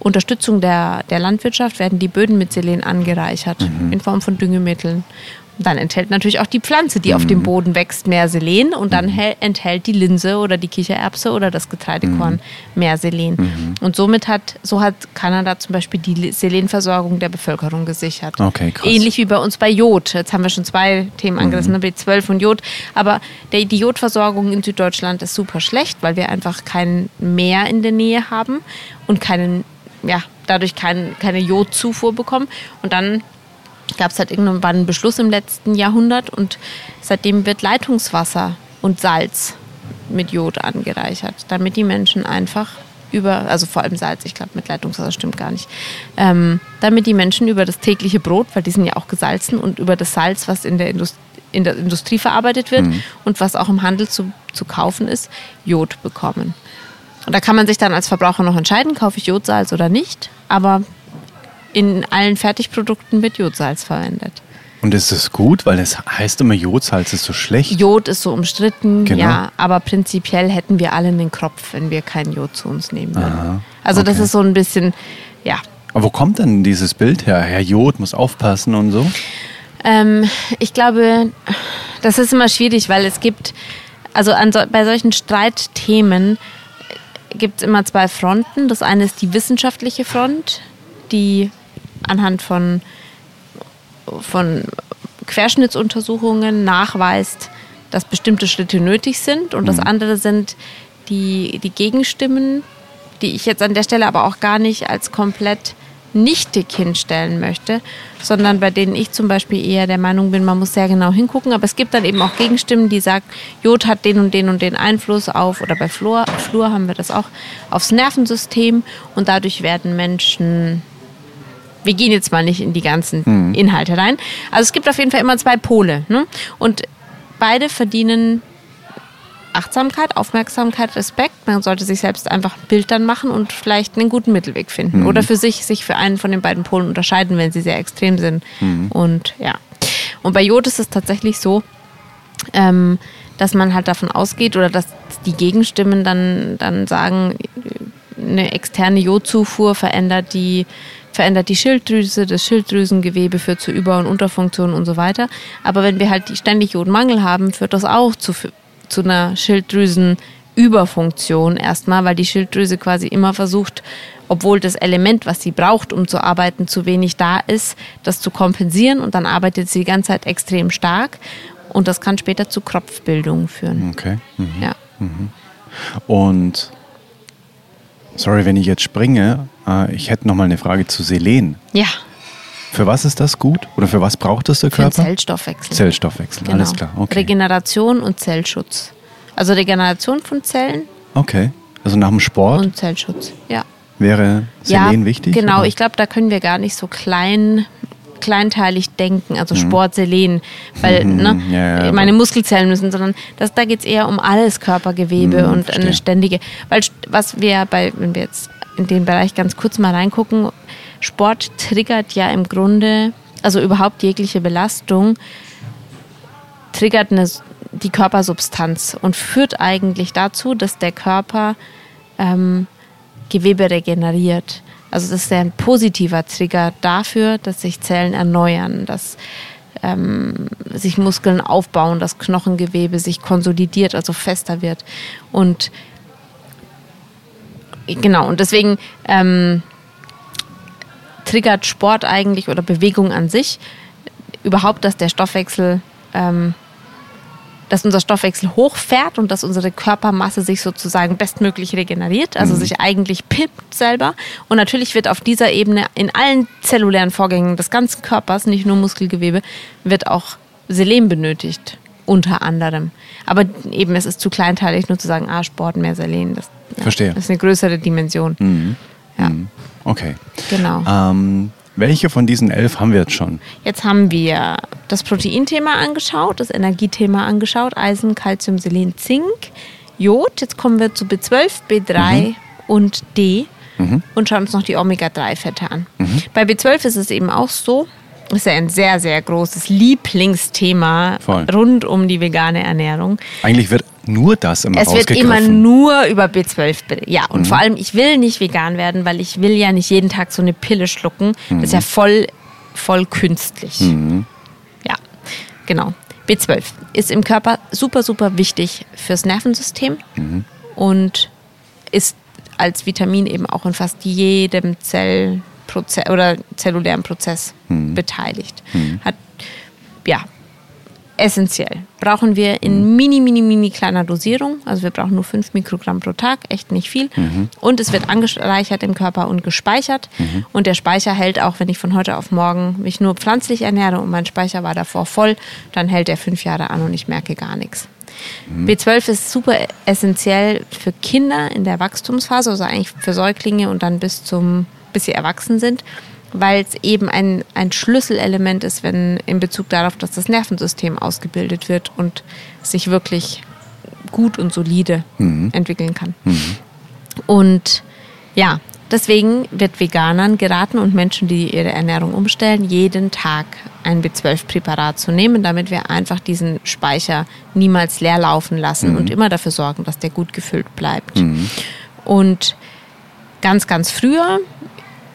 Unterstützung der, der Landwirtschaft werden die Böden mit Selen angereichert in Form von Düngemitteln. Dann enthält natürlich auch die Pflanze, die auf dem Boden wächst, mehr Selen und dann hel- enthält die Linse oder die Kichererbse oder das Getreidekorn mehr Selen. Und somit hat, so hat Kanada zum Beispiel die Selenversorgung der Bevölkerung gesichert. Okay, krass. Ähnlich wie bei uns bei Jod. Jetzt haben wir schon zwei Themen angerissen, ne, B12 und Jod. Aber der, die Jodversorgung in Süddeutschland ist super schlecht, weil wir einfach kein Meer in der Nähe haben und keinen, ja, dadurch kein, keine Jodzufuhr bekommen. Und dann gab es halt irgendwann einen Beschluss im letzten Jahrhundert und seitdem wird Leitungswasser und Salz mit Jod angereichert, damit die Menschen einfach über, also vor allem Salz, ich glaube mit Leitungswasser stimmt gar nicht, ähm, damit die Menschen über das tägliche Brot, weil die sind ja auch gesalzen und über das Salz, was in der, Indust in der Industrie verarbeitet wird und was auch im Handel zu, zu kaufen ist, Jod bekommen. Und da kann man sich dann als Verbraucher noch entscheiden, kaufe ich Jodsalz oder nicht, aber in allen Fertigprodukten wird Jodsalz verwendet. Und ist es gut, weil es heißt immer Jodsalz ist so schlecht? Jod ist so umstritten, Genau. ja, aber prinzipiell hätten wir alle einen Kropf, wenn wir kein Jod zu uns nehmen würden. Aha, Also das okay. ist so ein bisschen, ja. Aber wo kommt denn dieses Bild her? Herr Jod muss aufpassen und so? Ähm, ich glaube, das ist immer schwierig, weil es gibt, also so, bei solchen Streitthemen gibt es immer zwei Fronten. Das eine ist die wissenschaftliche Front, die anhand von, von Querschnittsuntersuchungen nachweist, dass bestimmte Schritte nötig sind. Und das andere sind die, die Gegenstimmen, die ich jetzt an der Stelle aber auch gar nicht als komplett nichtig hinstellen möchte, sondern bei denen ich zum Beispiel eher der Meinung bin, man muss sehr genau hingucken. Aber es gibt dann eben auch Gegenstimmen, die sagen, Jod hat den und den und den Einfluss auf, oder bei Fluor, Fluor haben wir das auch, aufs Nervensystem und dadurch werden Menschen wir gehen jetzt mal nicht in die ganzen Inhalte rein. Also es gibt auf jeden Fall immer zwei Pole. Ne? Und beide verdienen Achtsamkeit, Aufmerksamkeit, Respekt. Man sollte sich selbst einfach ein Bild dann machen und vielleicht einen guten Mittelweg finden. Oder für sich sich für einen von den beiden Polen unterscheiden, wenn sie sehr extrem sind. Und ja. Und bei Jod ist es tatsächlich so, ähm, dass man halt davon ausgeht oder dass die Gegenstimmen dann, dann sagen, eine externe Jodzufuhr verändert die, verändert die Schilddrüse, das Schilddrüsengewebe führt zu Über- und Unterfunktion und so weiter. Aber wenn wir halt ständig Jodmangel haben, führt das auch zu, zu einer Schilddrüsenüberfunktion erstmal, weil die Schilddrüse quasi immer versucht, obwohl das Element, was sie braucht, um zu arbeiten, zu wenig da ist, das zu kompensieren und dann arbeitet sie die ganze Zeit extrem stark und das kann später zu Kropfbildung führen. Okay. Mhm. Ja. Und sorry, wenn ich jetzt springe, äh, ich hätte noch mal eine Frage zu Selen. Ja, Für was ist das gut? Oder für was braucht es der für den Körper? Zellstoffwechsel. Zellstoffwechsel, Genau. alles klar. Okay. Regeneration und Zellschutz. Also Regeneration von Zellen okay. Also nach dem Sport und Zellschutz. Ja. wäre Selen ja, wichtig? Genau, oder? ich glaube, da können wir gar nicht so klein kleinteilig denken, also Sport, Selen, weil ne, Mhm. ja, ja, meine Muskelzellen müssen, sondern das, da geht es eher um alles Körpergewebe Mhm, und verstehe. eine ständige, weil was wir bei, wenn wir jetzt in den Bereich ganz kurz mal reingucken, Sport triggert ja im Grunde, also überhaupt jegliche Belastung, triggert eine, die Körpersubstanz und führt eigentlich dazu, dass der Körper ähm, Gewebe regeneriert. Also das ist ein positiver Trigger dafür, dass sich Zellen erneuern, dass ähm, sich Muskeln aufbauen, dass Knochengewebe sich konsolidiert, also fester wird. Und genau, und deswegen ähm, triggert Sport eigentlich oder Bewegung an sich überhaupt, dass der Stoffwechsel, ähm, dass unser Stoffwechsel hochfährt und dass unsere Körpermasse sich sozusagen bestmöglich regeneriert, also sich eigentlich pimpt selber. Und natürlich wird auf dieser Ebene in allen zellulären Vorgängen des ganzen Körpers, nicht nur Muskelgewebe, wird auch Selen benötigt, unter anderem. Aber eben, es ist zu kleinteilig, nur zu sagen, ah, Sport, mehr Selen. Das, ja, Verstehe. Das ist eine größere Dimension. Ja, Okay. genau. Ähm, welche von diesen elf haben wir jetzt schon? Jetzt haben wir das Proteinthema angeschaut, das Energiethema angeschaut, Eisen, Calcium, Selen, Zink, Jod. Jetzt kommen wir zu B12, B3 und D und schauen uns noch die Omega-3-Fette an. Bei B12 ist es eben auch so, ist ja ein sehr, sehr großes Lieblingsthema Voll. rund um die vegane Ernährung. Eigentlich wird nur das immer Es wird immer nur über B12 berichtet. Ja, und vor allem, ich will nicht vegan werden, weil ich will ja nicht jeden Tag so eine Pille schlucken. Das ist ja voll, voll künstlich. Ja, genau. B12 ist im Körper super, super wichtig fürs Nervensystem und ist als Vitamin eben auch in fast jedem Zellprozess oder zellulären Prozess beteiligt. Hat, ja, essentiell. Brauchen wir in mini, mini, mini kleiner Dosierung. Also wir brauchen nur 5 Mikrogramm pro Tag, echt nicht viel. Und es wird angereichert im Körper und gespeichert. Und der Speicher hält auch, wenn ich von heute auf morgen mich nur pflanzlich ernähre und mein Speicher war davor voll, dann hält er fünf Jahre an und ich merke gar nichts. B12 ist super essentiell für Kinder in der Wachstumsphase, also eigentlich für Säuglinge und dann bis zum, bis sie erwachsen sind, weil es eben ein, ein Schlüsselelement ist, wenn in Bezug darauf, dass das Nervensystem ausgebildet wird und sich wirklich gut und solide entwickeln kann. Und ja, deswegen wird Veganern geraten und Menschen, die ihre Ernährung umstellen, jeden Tag ein B12-Präparat zu nehmen, damit wir einfach diesen Speicher niemals leer laufen lassen und immer dafür sorgen, dass der gut gefüllt bleibt. Und ganz, ganz früher,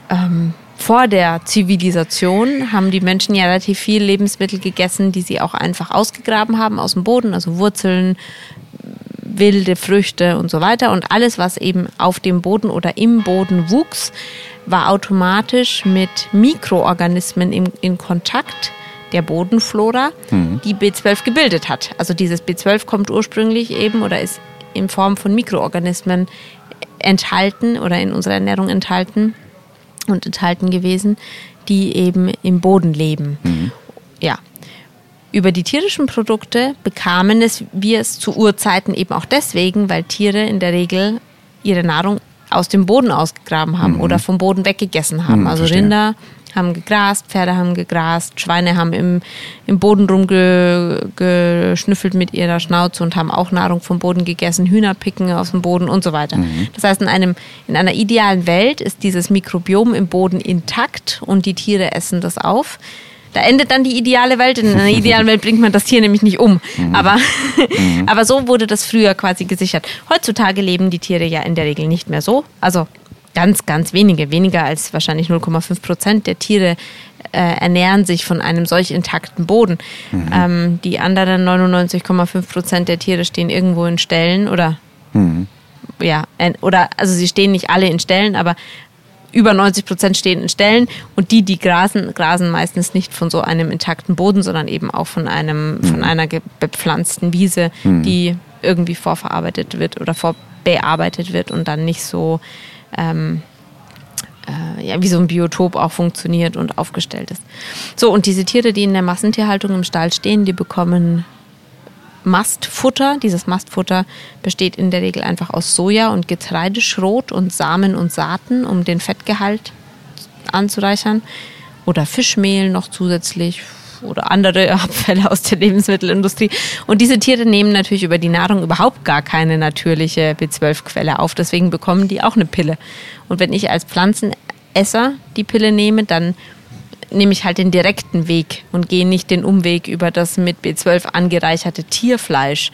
ähm, vor der Zivilisation, haben die Menschen ja relativ viel Lebensmittel gegessen, die sie auch einfach ausgegraben haben aus dem Boden, also Wurzeln, wilde Früchte und so weiter. Und alles, was eben auf dem Boden oder im Boden wuchs, war automatisch mit Mikroorganismen in, in Kontakt der Bodenflora, die B12 gebildet hat. Also dieses B12 kommt ursprünglich eben oder ist in Form von Mikroorganismen enthalten oder in unserer Ernährung enthalten und enthalten gewesen, die eben im Boden leben. Ja. Über die tierischen Produkte bekamen es wir es zu Urzeiten eben auch deswegen, weil Tiere in der Regel ihre Nahrung aus dem Boden ausgegraben haben oder vom Boden weggegessen haben. Mhm, also verstehe. Rinder haben gegrast, Pferde haben gegrast, Schweine haben im, im Boden rumgeschnüffelt mit ihrer Schnauze und haben auch Nahrung vom Boden gegessen, Hühner picken aus dem Boden und so weiter. Das heißt, in, einem, in einer idealen Welt ist dieses Mikrobiom im Boden intakt und die Tiere essen das auf. Da endet dann die ideale Welt. In einer idealen Welt bringt man das Tier nämlich nicht um. Aber, aber so wurde das früher quasi gesichert. Heutzutage leben die Tiere ja in der Regel nicht mehr so. Also ganz, ganz wenige, weniger als wahrscheinlich 0,5 Prozent der Tiere äh, ernähren sich von einem solch intakten Boden. Ähm, die anderen 99,5 Prozent der Tiere stehen irgendwo in Ställen oder ja, äh, oder also sie stehen nicht alle in Ställen, aber über 90 Prozent stehen in Ställen und die, die grasen, grasen meistens nicht von so einem intakten Boden, sondern eben auch von einem, von einer bepflanzten Wiese, die irgendwie vorverarbeitet wird oder vorbearbeitet wird und dann nicht so ähm, äh, ja, wie so ein Biotop auch funktioniert und aufgestellt ist. So, und diese Tiere, die in der Massentierhaltung im Stall stehen, die bekommen Mastfutter. Dieses Mastfutter besteht in der Regel einfach aus Soja und Getreideschrot und Samen und Saaten, um den Fettgehalt anzureichern. Oder Fischmehl noch zusätzlich oder andere Abfälle aus der Lebensmittelindustrie. Und diese Tiere nehmen natürlich über die Nahrung überhaupt gar keine natürliche B12-Quelle auf. Deswegen bekommen die auch eine Pille. Und wenn ich als Pflanzenesser die Pille nehme, dann nehme ich halt den direkten Weg und gehe nicht den Umweg über das mit B12 angereicherte Tierfleisch.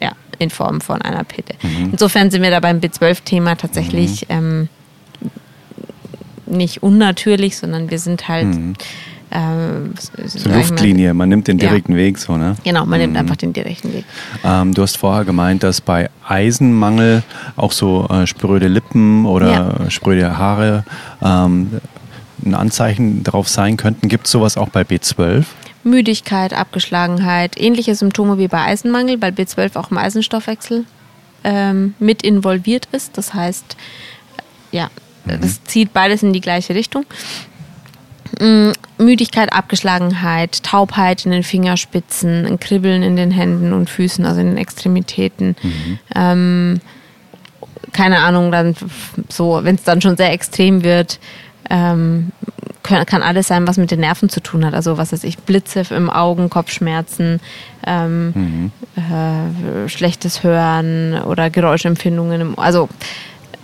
Ja, in Form von einer Pille. Insofern sind wir da beim B12-Thema tatsächlich ähm, nicht unnatürlich, sondern wir sind halt. Ähm, So Luftlinie, man nimmt den Ja. direkten Weg so, ne? Genau, man nimmt einfach den direkten Weg. Ähm, du hast vorher gemeint, dass bei Eisenmangel auch so äh, spröde Lippen oder spröde Haare ähm, ein Anzeichen darauf sein könnten. Gibt es sowas auch bei B12? Müdigkeit, Abgeschlagenheit, ähnliche Symptome wie bei Eisenmangel, weil B12 auch im Eisenstoffwechsel ähm, mit involviert ist. Das heißt, ja, das zieht beides in die gleiche Richtung. Mm, Müdigkeit, Abgeschlagenheit, Taubheit in den Fingerspitzen, ein Kribbeln in den Händen und Füßen, also in den Extremitäten. Ähm, keine Ahnung, dann so, wenn es dann schon sehr extrem wird, ähm, kann, kann alles sein, was mit den Nerven zu tun hat. Also was weiß ich, Blitze im Augen, Kopfschmerzen, ähm, äh, schlechtes Hören oder Geräuschempfindungen. Im, also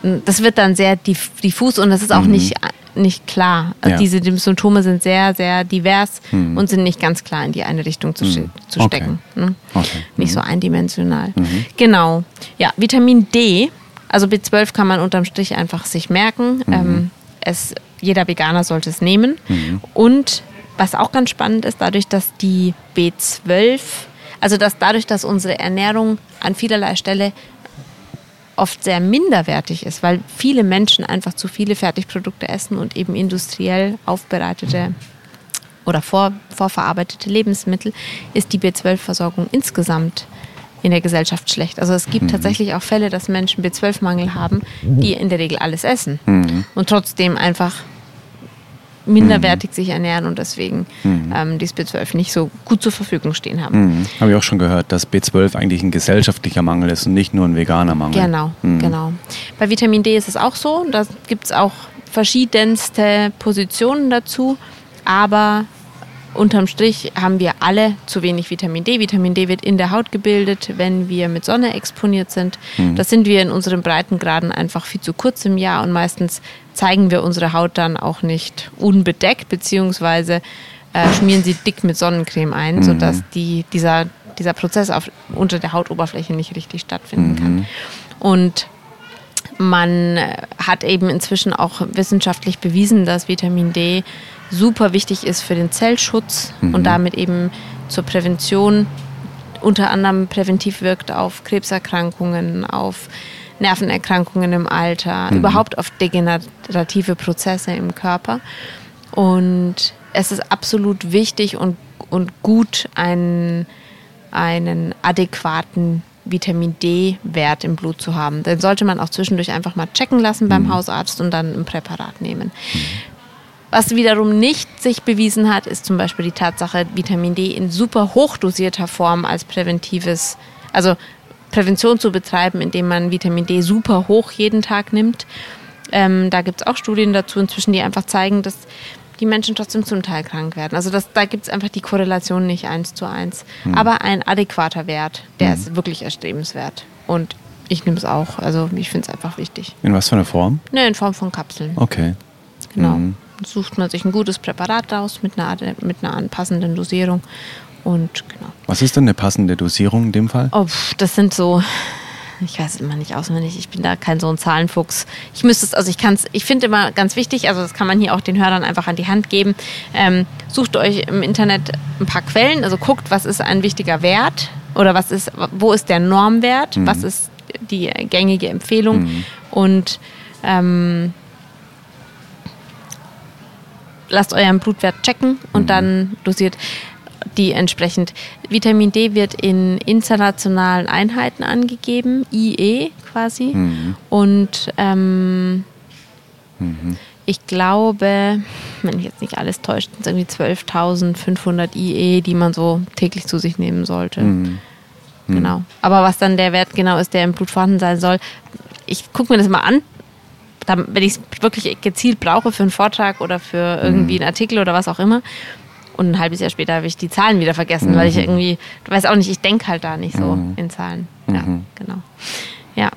das wird dann sehr diff diffus und das ist auch nicht, nicht klar. Also Ja. Diese die Symptome sind sehr, sehr divers und sind nicht ganz klar in die eine Richtung zu, ste- zu Okay. stecken. Ne? Okay. Nicht so eindimensional. Genau. Ja, Vitamin D, also B12 kann man unterm Strich einfach sich merken. Ähm, es, jeder Veganer sollte es nehmen. Und was auch ganz spannend ist, dadurch, dass die B12, also dass dadurch, dass unsere Ernährung an vielerlei Stelle oft sehr minderwertig ist, weil viele Menschen einfach zu viele Fertigprodukte essen und eben industriell aufbereitete oder vor, vorverarbeitete Lebensmittel, ist die B12-Versorgung insgesamt in der Gesellschaft schlecht. Also es gibt tatsächlich auch Fälle, dass Menschen B12-Mangel haben, die in der Regel alles essen und trotzdem einfach minderwertig sich ernähren und deswegen ähm, dieses B12 nicht so gut zur Verfügung stehen haben. Mhm. Habe ich auch schon gehört, dass B12 eigentlich ein gesellschaftlicher Mangel ist und nicht nur ein veganer Mangel. Genau, genau. Bei Vitamin D ist es auch so. Da gibt es auch verschiedenste Positionen dazu. Aber unterm Strich haben wir alle zu wenig Vitamin D. Vitamin D wird in der Haut gebildet, wenn wir mit Sonne exponiert sind. Das sind wir in unseren Breitengraden einfach viel zu kurz im Jahr und meistens zeigen wir unsere Haut dann auch nicht unbedeckt, beziehungsweise äh, schmieren sie dick mit Sonnencreme ein, sodass die, dieser, dieser Prozess auf, unter der Hautoberfläche nicht richtig stattfinden kann. Und man hat eben inzwischen auch wissenschaftlich bewiesen, dass Vitamin D super wichtig ist für den Zellschutz und damit eben zur Prävention unter anderem präventiv wirkt auf Krebserkrankungen, auf Nervenerkrankungen im Alter, überhaupt auf degenerative Prozesse im Körper. Und es ist absolut wichtig und, und gut, einen, einen adäquaten Vitamin D-Wert im Blut zu haben. Den sollte man auch zwischendurch einfach mal checken lassen beim Hausarzt und dann ein Präparat nehmen. Was wiederum nicht sich bewiesen hat, ist zum Beispiel die Tatsache, Vitamin D in super hochdosierter Form als präventives, also Prävention zu betreiben, indem man Vitamin D super hoch jeden Tag nimmt. Ähm, da gibt es auch Studien dazu inzwischen, die einfach zeigen, dass die Menschen trotzdem zum Teil krank werden. Also das, da gibt es einfach die Korrelation nicht eins zu eins. Aber ein adäquater Wert, der ist wirklich erstrebenswert. Und ich nehme es auch. Also ich finde es einfach wichtig. In was für einer Form? Ne, in Form von Kapseln. Okay. Genau. Mhm. Sucht man sich ein gutes Präparat raus mit einer, mit einer anpassenden Dosierung. Und genau. Was ist denn eine passende Dosierung in dem Fall? Oh, das sind so, ich weiß immer nicht auswendig, ich bin da kein so ein Zahlenfuchs. Ich müsste es, also ich kann es, ich finde immer ganz wichtig, also das kann man hier auch den Hörern einfach an die Hand geben. Ähm, sucht euch im Internet ein paar Quellen, also guckt, was ist ein wichtiger Wert oder was ist, wo ist der Normwert, was ist die gängige Empfehlung und ähm, lasst euren Blutwert checken und dann dosiert die entsprechend. Vitamin D wird in internationalen Einheiten angegeben, IE quasi. Und ähm, ich glaube, wenn mich jetzt nicht alles täuscht, sind es irgendwie 12.500 IE, die man so täglich zu sich nehmen sollte. Genau. Aber was dann der Wert genau ist, der im Blut vorhanden sein soll, ich gucke mir das mal an. Wenn ich es wirklich gezielt brauche für einen Vortrag oder für irgendwie einen Artikel oder was auch immer. Und ein halbes Jahr später habe ich die Zahlen wieder vergessen, weil ich irgendwie, du weißt auch nicht, ich denke halt da nicht so in Zahlen. Ja, genau. Ja,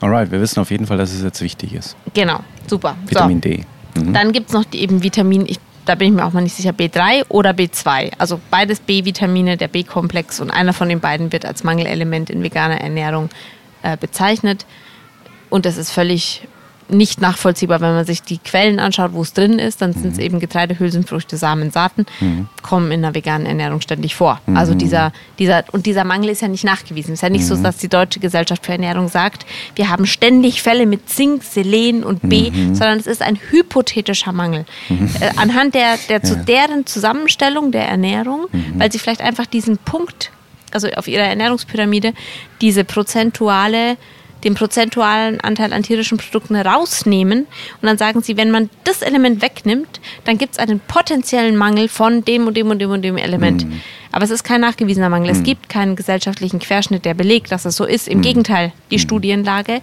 Alright, wir wissen auf jeden Fall, dass es jetzt wichtig ist. genau. Super. Vitamin so. D. Mhm. Dann gibt es noch die eben Vitamin, ich, da bin ich mir auch mal nicht sicher, B3 oder B2. Also beides B-Vitamine, der B-Komplex und einer von den beiden wird als Mangelelement in veganer Ernährung äh, bezeichnet. Und das ist völlig nicht nachvollziehbar, wenn man sich die Quellen anschaut, wo es drin ist, dann sind es eben Getreide, Hülsenfrüchte, Samen, Saaten, kommen in der veganen Ernährung ständig vor. Also dieser, dieser, und dieser Mangel ist ja nicht nachgewiesen. Es ist ja nicht so, dass die Deutsche Gesellschaft für Ernährung sagt, wir haben ständig Fälle mit Zink, Selen und B, sondern es ist ein hypothetischer Mangel. Äh, anhand der, der zu deren Zusammenstellung der Ernährung, weil sie vielleicht einfach diesen Punkt, also auf ihrer Ernährungspyramide, diese prozentuale den prozentualen Anteil an tierischen Produkten rausnehmen und dann sagen sie, wenn man das Element wegnimmt, dann gibt es einen potenziellen Mangel von dem und dem und dem und dem Element. Aber es ist kein nachgewiesener Mangel. Es gibt keinen gesellschaftlichen Querschnitt, der belegt, dass es so ist. Im Gegenteil, die Studienlage,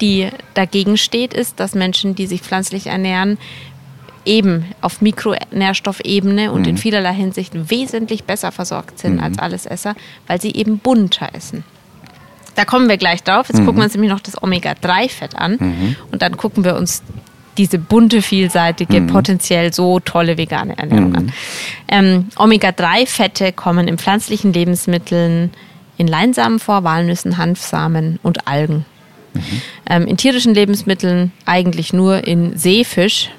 die dagegen steht, ist, dass Menschen, die sich pflanzlich ernähren, eben auf Mikronährstoffebene und in vielerlei Hinsicht wesentlich besser versorgt sind als Allesesser, weil sie eben bunter essen. Da kommen wir gleich drauf. Jetzt gucken wir uns nämlich noch das Omega-3-Fett an und dann gucken wir uns diese bunte, vielseitige, potenziell so tolle vegane Ernährung an. Ähm, Omega-3-Fette kommen in pflanzlichen Lebensmitteln in Leinsamen vor, Walnüssen, Hanfsamen und Algen. Ähm, in tierischen Lebensmitteln eigentlich nur in Seefisch,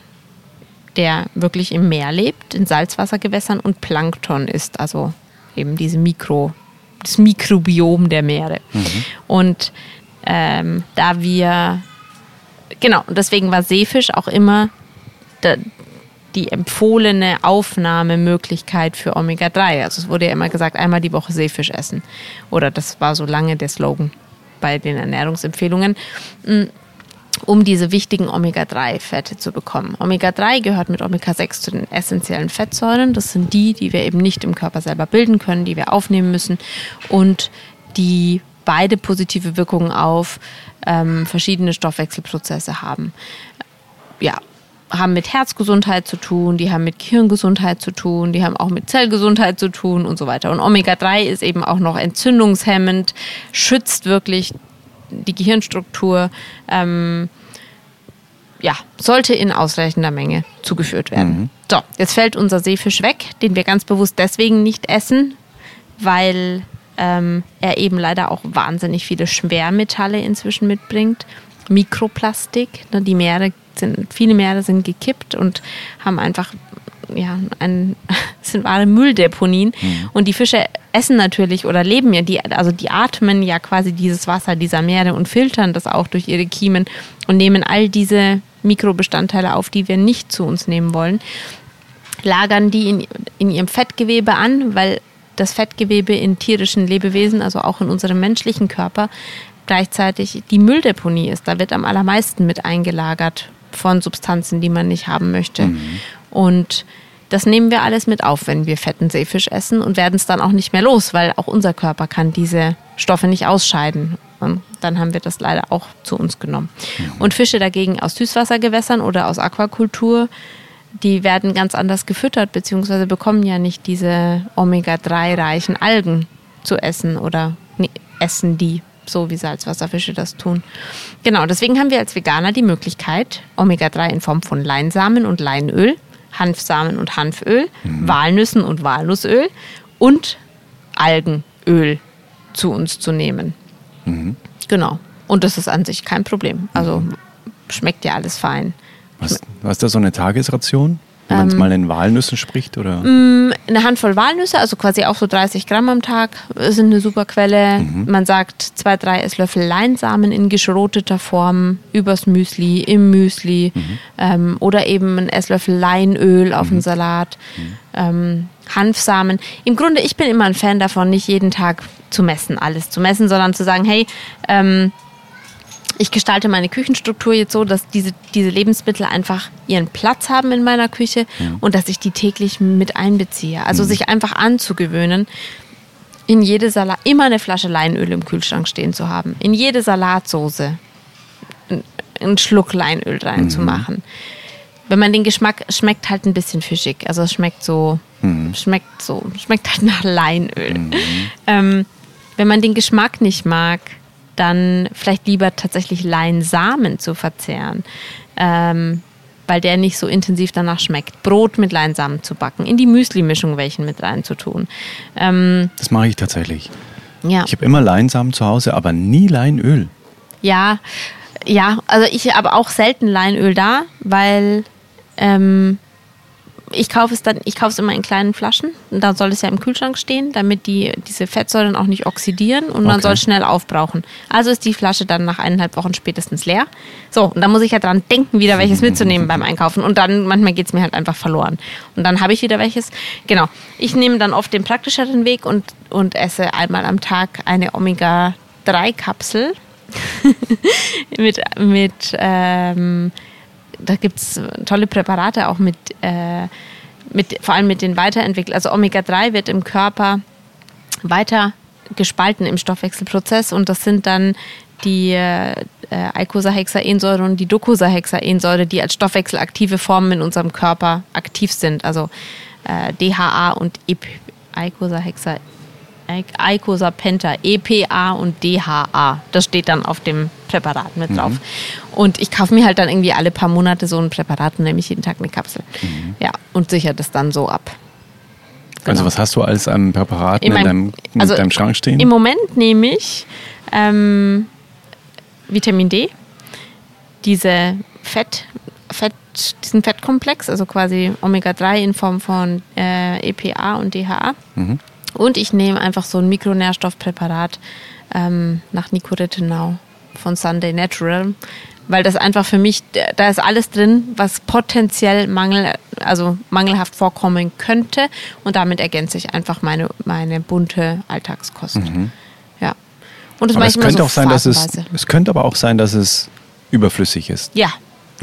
der wirklich im Meer lebt, in Salzwassergewässern und Plankton ist, also eben diese Mikro, das Mikrobiom der Meere. Und ähm, da wir, genau, und deswegen war Seefisch auch immer da, die empfohlene Aufnahmemöglichkeit für Omega-3. Also es wurde ja immer gesagt, einmal die Woche Seefisch essen. Oder das war so lange der Slogan bei den Ernährungsempfehlungen um diese wichtigen Omega-3-Fette zu bekommen. Omega-3 gehört mit Omega-6 zu den essentiellen Fettsäuren. Das sind die, die wir eben nicht im Körper selber bilden können, die wir aufnehmen müssen und die beide positive Wirkungen auf ähm, verschiedene Stoffwechselprozesse haben. Ja, haben mit Herzgesundheit zu tun, die haben mit Gehirngesundheit zu tun, die haben auch mit Zellgesundheit zu tun und so weiter. Und Omega-3 ist eben auch noch entzündungshemmend, schützt wirklich die Gehirnstruktur, ähm, ja, sollte in ausreichender Menge zugeführt werden. So, jetzt fällt unser Seefisch weg, den wir ganz bewusst deswegen nicht essen, weil ähm, er eben leider auch wahnsinnig viele Schwermetalle inzwischen mitbringt. Mikroplastik, ne, die Meere sind, viele Meere sind gekippt und haben einfach ja, ein, sind wahre Mülldeponien. Und die Fische essen natürlich oder leben ja, die, also die atmen ja quasi dieses Wasser dieser Meere und filtern das auch durch ihre Kiemen und nehmen all diese Mikrobestandteile auf, die wir nicht zu uns nehmen wollen, lagern die in, in ihrem Fettgewebe an, weil das Fettgewebe in tierischen Lebewesen, also auch in unserem menschlichen Körper, gleichzeitig die Mülldeponie ist. Da wird am allermeisten mit eingelagert von Substanzen, die man nicht haben möchte. Und das nehmen wir alles mit auf, wenn wir fetten Seefisch essen und werden es dann auch nicht mehr los, weil auch unser Körper kann diese Stoffe nicht ausscheiden. Und dann haben wir das leider auch zu uns genommen. Und Fische dagegen aus Süßwassergewässern oder aus Aquakultur, die werden ganz anders gefüttert, beziehungsweise bekommen ja nicht diese Omega-3-reichen Algen zu essen oder nee, essen die, so wie Salzwasserfische das tun. Genau, deswegen haben wir als Veganer die Möglichkeit, Omega-3 in Form von Leinsamen und Leinöl, Hanfsamen und Hanföl, Walnüssen und Walnussöl und Algenöl zu uns zu nehmen. Genau. Und das ist an sich kein Problem. Also schmeckt ja alles fein. Was, was ist da so eine Tagesration? Wenn man Ähm, mal in Walnüssen spricht? Oder? Eine Handvoll Walnüsse, also quasi auch so 30 Gramm am Tag, sind eine super Quelle. Man sagt zwei, drei Esslöffel Leinsamen in geschroteter Form übers Müsli, im Müsli ähm, oder eben ein Esslöffel Leinöl auf dem Salat. Ähm, Hanfsamen. Im Grunde, ich bin immer ein Fan davon, nicht jeden Tag zu messen, alles zu messen, sondern zu sagen, hey, ähm, ich gestalte meine Küchenstruktur jetzt so, dass diese, diese Lebensmittel einfach ihren Platz haben in meiner Küche und dass ich die täglich mit einbeziehe. Also sich einfach anzugewöhnen, in jede Salat immer eine Flasche Leinöl im Kühlschrank stehen zu haben, in jede Salatsoße einen Schluck Leinöl reinzumachen. Wenn man den Geschmack schmeckt halt ein bisschen fischig, also es schmeckt so, schmeckt so, schmeckt halt nach Leinöl. Ähm, wenn man den Geschmack nicht mag, dann vielleicht lieber tatsächlich Leinsamen zu verzehren, ähm, weil der nicht so intensiv danach schmeckt. Brot mit Leinsamen zu backen, in die Müsli-Mischung welchen mit reinzutun. Ähm, Das mache ich tatsächlich. ja. Ich habe immer Leinsamen zu Hause, aber nie Leinöl. Ja, ja, also ich habe auch selten Leinöl da, weil ähm, ich kaufe es dann, ich kaufe es immer in kleinen Flaschen und dann soll es ja im Kühlschrank stehen, damit die diese Fettsäuren auch nicht oxidieren und man Okay. soll schnell aufbrauchen. Also ist die Flasche dann nach eineinhalb Wochen spätestens leer. So, und dann muss ich ja dran denken, wieder welches mitzunehmen beim Einkaufen. Und dann manchmal geht es mir halt einfach verloren. Und dann habe ich wieder welches. Genau. Ich nehme dann oft den praktischeren Weg und, und esse einmal am Tag eine Omega-3-Kapsel mit, mit ähm, da gibt es tolle Präparate auch mit, äh, mit, vor allem mit den weiterentwickelten. Also Omega-3 wird im Körper weiter gespalten im Stoffwechselprozess und das sind dann die äh, Eicosahexaensäure und die Docosahexaensäure, die als stoffwechselaktive Formen in unserem Körper aktiv sind. Also äh, DHA und EP Eicosahexa Eik- Eicosapenta, EPA und DHA. Das steht dann auf dem Präparat mit drauf. Und ich kaufe mir halt dann irgendwie alle paar Monate so ein Präparat und nehme ich jeden Tag eine Kapsel. Ja, und sichere das dann so ab. Also Genau. was hast du alles an Präparaten in, meinem- deinem, in also deinem Schrank stehen? Im Moment nehme ich ähm, Vitamin D, diese Fett, Fett, diesen Fettkomplex, also quasi Omega-3 in Form von äh, EPA und DHA. Mhm. Und ich nehme einfach so ein Mikronährstoffpräparat ähm, nach Nicoretinau von Sunday Natural, weil das einfach für mich, da ist alles drin, was potenziell Mangel, also mangelhaft vorkommen könnte. Und damit ergänze ich einfach meine, meine bunte Alltagskost. Ja. Und das Mhm. aber mache es könnte so auch sein, dass es, phasenweise. es könnte aber auch sein, dass es überflüssig ist. Ja,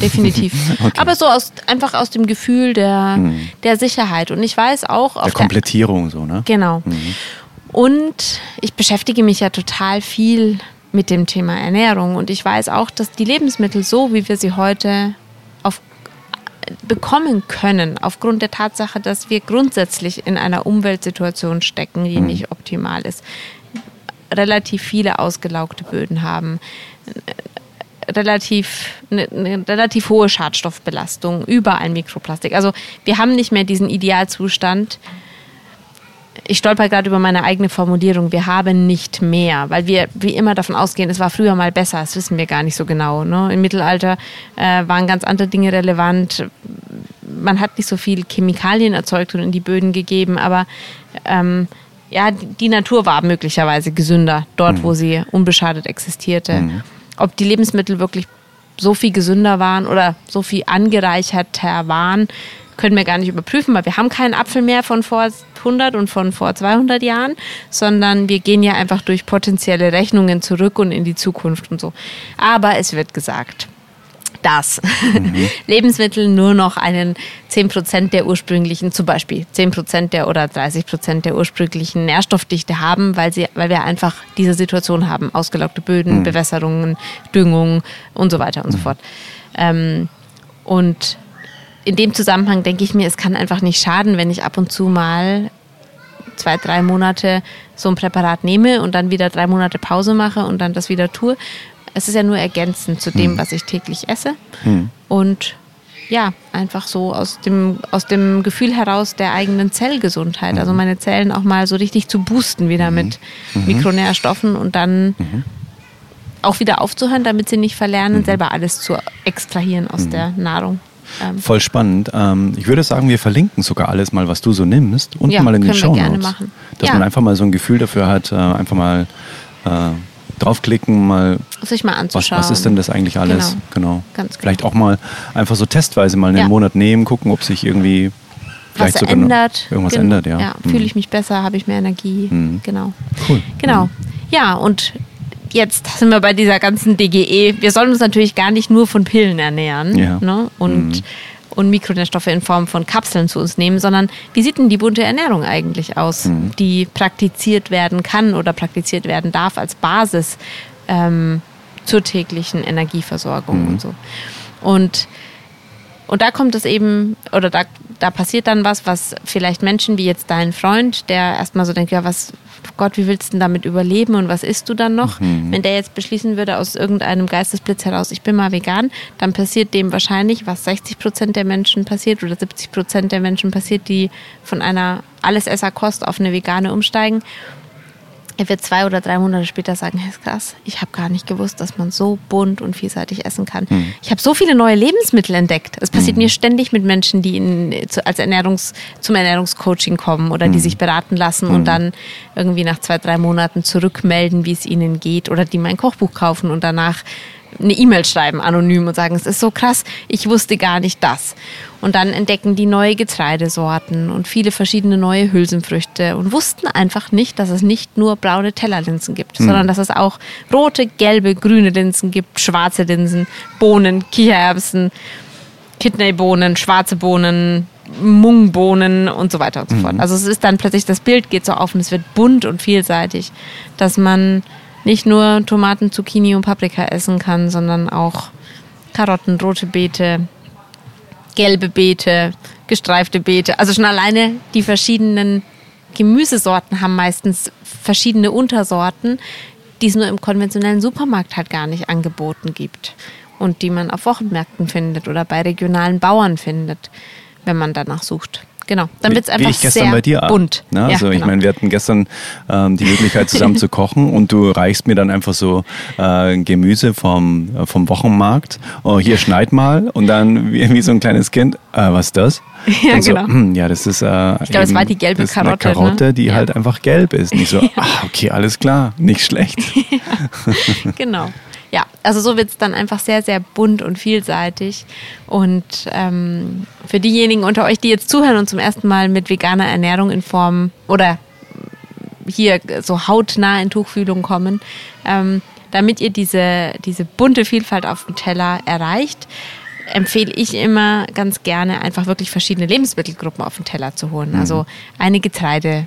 definitiv. Okay. Mhm. Aber so aus, einfach aus dem Gefühl der, der Sicherheit. Und ich weiß auch, Der auf der, Komplettierung so, ne? Genau. Und ich beschäftige mich ja total viel mit dem Thema Ernährung. Und ich weiß auch, dass die Lebensmittel so, wie wir sie heute auf, bekommen können, aufgrund der Tatsache, dass wir grundsätzlich in einer Umweltsituation stecken, die nicht optimal ist, relativ viele ausgelaugte Böden haben, relativ, eine, eine relativ hohe Schadstoffbelastung, überall Mikroplastik. Also wir haben nicht mehr diesen Idealzustand. Ich stolper gerade über meine eigene Formulierung. Wir haben nicht mehr, weil wir wie immer davon ausgehen, es war früher mal besser. Das wissen wir gar nicht so genau. Ne? Im Mittelalter äh, waren ganz andere Dinge relevant. Man hat nicht so viel Chemikalien erzeugt und in die Böden gegeben, aber ähm, ja, die die Natur war möglicherweise gesünder dort, wo sie unbeschadet existierte. Ob die Lebensmittel wirklich so viel gesünder waren oder so viel angereicherter waren, können wir gar nicht überprüfen, weil wir haben keinen Apfel mehr von vor 100 und von vor 200 Jahren, sondern wir gehen ja einfach durch potenzielle Rechnungen zurück und in die Zukunft und so. Aber es wird gesagt, dass Lebensmittel nur noch einen 10% der ursprünglichen, zum Beispiel 10% der oder 30% der ursprünglichen Nährstoffdichte haben, weil, sie, weil wir einfach diese Situation haben. Ausgelaugte Böden, Bewässerungen, Düngung und so weiter und so fort. Ähm, und in dem Zusammenhang denke ich mir, es kann einfach nicht schaden, wenn ich ab und zu mal zwei, drei Monate so ein Präparat nehme und dann wieder drei Monate Pause mache und dann das wieder tue. Es ist ja nur ergänzend zu dem, was ich täglich esse. Und ja, einfach so aus dem, aus dem Gefühl heraus der eigenen Zellgesundheit. Also meine Zellen auch mal so richtig zu boosten wieder mit Mikronährstoffen und dann auch wieder aufzuhören, damit sie nicht verlernen, selber alles zu extrahieren aus der Nahrung. Ähm, Voll spannend. Ähm, ich würde sagen, wir verlinken sogar alles mal, was du so nimmst, unten Ja, mal in den Show gerne Notes. machen. Dass Ja. man einfach mal so ein Gefühl dafür hat, äh, einfach mal äh, draufklicken, mal sich mal was, anzuschauen. was ist denn das eigentlich alles? Genau. Ganz genau. Vielleicht auch mal einfach so testweise mal einen Ja. Monat nehmen, gucken, ob sich irgendwie was vielleicht sogar noch ändert. irgendwas Gen- ändert, ja. Ja, Mhm. fühle ich mich besser, habe ich mehr Energie. Mhm. Genau. Cool. Genau. Ja, und jetzt sind wir bei dieser ganzen DGE. Wir sollen uns natürlich gar nicht nur von Pillen ernähren Ja. ne? und, Mhm. Und Mikronährstoffe in Form von Kapseln zu uns nehmen, sondern wie sieht denn die bunte Ernährung eigentlich aus, Mhm. die praktiziert werden kann oder praktiziert werden darf als Basis ähm, zur täglichen Energieversorgung Mhm. und so. Und und da kommt es eben, oder da, da passiert dann was, was vielleicht Menschen wie jetzt dein Freund, der erstmal so denkt, ja, was, Gott, wie willst du denn damit überleben und was isst du dann noch? Wenn der jetzt beschließen würde aus irgendeinem Geistesblitz heraus, ich bin mal vegan, dann passiert dem wahrscheinlich, was 60 Prozent der Menschen passiert oder 70 Prozent der Menschen passiert, die von einer Allesesserkost auf eine vegane umsteigen. Er wird zwei oder drei Monate später sagen, hey, ist krass, ich habe gar nicht gewusst, dass man so bunt und vielseitig essen kann. Ich habe so viele neue Lebensmittel entdeckt. Es passiert mir ständig mit Menschen, die in, als Ernährungs, zum Ernährungscoaching kommen oder die sich beraten lassen und dann irgendwie nach zwei, drei Monaten zurückmelden, wie es ihnen geht oder die mein Kochbuch kaufen und danach eine E-Mail schreiben, anonym und sagen, es ist so krass, ich wusste gar nicht das. Und dann entdecken die neue Getreidesorten und viele verschiedene neue Hülsenfrüchte und wussten einfach nicht, dass es nicht nur braune Tellerlinsen gibt, sondern dass es auch rote, gelbe, grüne Linsen gibt, schwarze Linsen, Bohnen, Kichererbsen, Kidneybohnen, schwarze Bohnen, Mungbohnen und so weiter und so fort. Also es ist dann plötzlich, das Bild geht so auf und es wird bunt und vielseitig, dass man nicht nur Tomaten, Zucchini und Paprika essen kann, sondern auch Karotten, rote Beete, gelbe Beete, gestreifte Beete. Also schon alleine die verschiedenen Gemüsesorten haben meistens verschiedene Untersorten, die es nur im konventionellen Supermarkt halt gar nicht angeboten gibt und die man auf Wochenmärkten findet oder bei regionalen Bauern findet, wenn man danach sucht. Genau, dann wird es einfach ich gestern sehr bei dir bunt. Ne? Ja, also ich genau. meine, wir hatten gestern ähm, die Möglichkeit zusammen zu kochen und du reichst mir dann einfach so äh, Gemüse vom, äh, vom Wochenmarkt. Oh, hier schneid mal und dann wie, wie so ein kleines Kind, äh, was ist das? Ja, so, genau. hm, ja, das ist äh, Ich glaube, es war die gelbe ist eine Karotte, ne? Karotte, die Ja. halt einfach gelb ist. Nicht so, ah, okay, alles klar, nicht schlecht. Genau. Ja, also so wird es dann einfach sehr, sehr bunt und vielseitig. Und ähm, für diejenigen unter euch, die jetzt zuhören und zum ersten Mal mit veganer Ernährung in Form oder hier so hautnah in Tuchfühlung kommen, ähm, damit ihr diese, diese bunte Vielfalt auf dem Teller erreicht, empfehle ich immer ganz gerne, einfach wirklich verschiedene Lebensmittelgruppen auf den Teller zu holen. Also eine Getreide.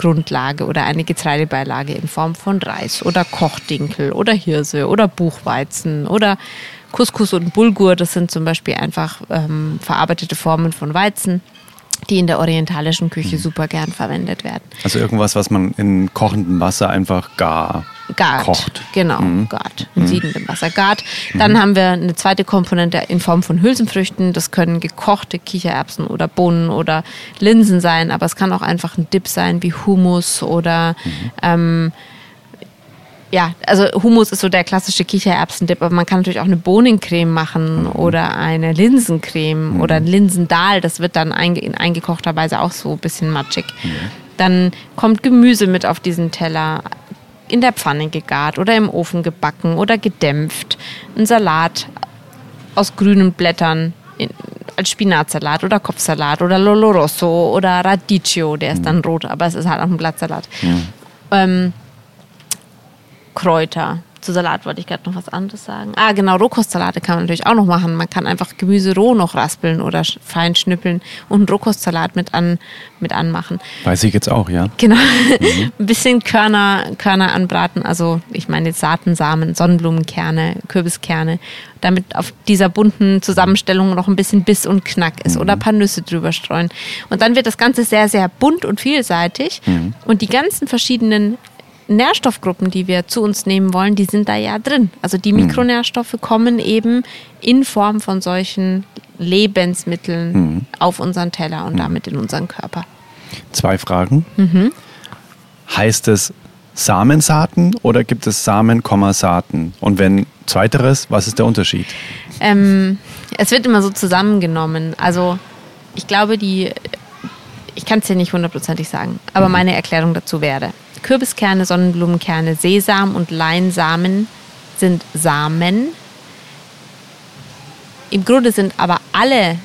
Grundlage oder eine Getreidebeilage in Form von Reis oder Kochdinkel oder Hirse oder Buchweizen oder Couscous und Bulgur. Das sind zum Beispiel einfach ähm, verarbeitete Formen von Weizen, die in der orientalischen Küche super gern verwendet werden. Also irgendwas, was man in kochendem Wasser einfach gar Gart. kocht. Genau, gart. In siedendem Wasser gart. Dann haben wir eine zweite Komponente in Form von Hülsenfrüchten. Das können gekochte Kichererbsen oder Bohnen oder Linsen sein, aber es kann auch einfach ein Dip sein wie Hummus oder ähm, ja, also Hummus ist so der klassische Kichererbsendip, aber man kann natürlich auch eine Bohnencreme machen oder eine Linsencreme oder ein Linsendahl. Das wird dann einge in eingekochter Weise auch so ein bisschen matschig. Dann kommt Gemüse mit auf diesen Teller, in der Pfanne gegart oder im Ofen gebacken oder gedämpft. Ein Salat aus grünen Blättern in, als Spinatsalat oder Kopfsalat oder Lolo Rosso oder Radicchio, der ist dann rot, aber es ist halt auch ein Blattsalat. Ähm, Kräuter, zu Salat wollte ich gerade noch was anderes sagen. Ah, genau, Rohkostsalate kann man natürlich auch noch machen. Man kann einfach Gemüse roh noch raspeln oder fein schnippeln und einen Rohkostsalat mit, an, mit anmachen. Weiß ich jetzt auch, ja. Genau. Ein bisschen Körner, Körner anbraten. Also ich meine jetzt Saaten, Samen, Sonnenblumenkerne, Kürbiskerne. Damit auf dieser bunten Zusammenstellung noch ein bisschen Biss und Knack ist. Oder ein paar Nüsse drüber streuen. Und dann wird das Ganze sehr, sehr bunt und vielseitig. Und die ganzen verschiedenen Nährstoffgruppen, die wir zu uns nehmen wollen, die sind da ja drin. Also die Mikronährstoffe kommen eben in Form von solchen Lebensmitteln auf unseren Teller und damit in unseren Körper. Zwei Fragen. Mhm. Heißt es Samensaaten oder gibt es Samen, Saaten? Und wenn zweiteres, was ist der Unterschied? Ähm, es wird immer so zusammengenommen. Also ich glaube, die, ich kann es dir nicht hundertprozentig sagen, aber meine Erklärung dazu wäre, Kürbiskerne, Sonnenblumenkerne, Sesam und Leinsamen sind Samen. Im Grunde sind aber alle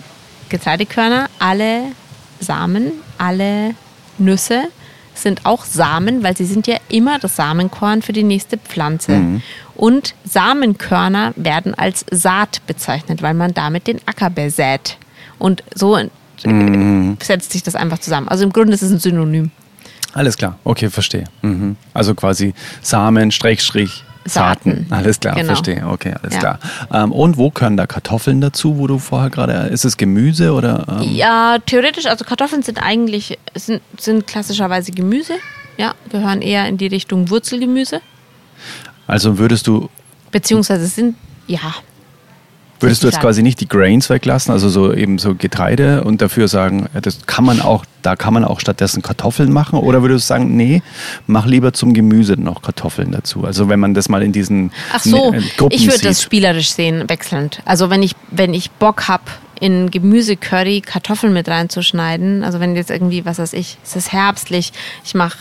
Getreidekörner, alle Samen, alle Nüsse sind auch Samen, weil sie sind ja immer das Samenkorn für die nächste Pflanze. Und Samenkörner werden als Saat bezeichnet, weil man damit den Acker besät. Und so äh, setzt sich das einfach zusammen. Also im Grunde ist es ein Synonym. Alles klar, okay, verstehe. Mhm. Also quasi Samen, Strich, Saaten. Alles klar, Genau. verstehe. Okay, alles Ja. klar. Ähm, und wo können da Kartoffeln dazu, wo du vorher gerade, ist es Gemüse oder? Ähm, Ja, theoretisch, also Kartoffeln sind eigentlich, sind, sind klassischerweise Gemüse. Ja, gehören eher in die Richtung Wurzelgemüse. Also würdest du, Beziehungsweise sind, ja, würdest du jetzt quasi nicht die Grains weglassen, also so eben so Getreide und dafür sagen, ja, das kann man auch, da kann man auch stattdessen Kartoffeln machen? Oder würdest du sagen, nee, mach lieber zum Gemüse noch Kartoffeln dazu? Also wenn man das mal in diesen Ach so, äh, Gruppen ich würde das spielerisch sehen, wechselnd. Also wenn ich, wenn ich Bock habe, in Gemüsecurry Kartoffeln mit reinzuschneiden, also wenn jetzt irgendwie, was weiß ich, es ist herbstlich, ich mache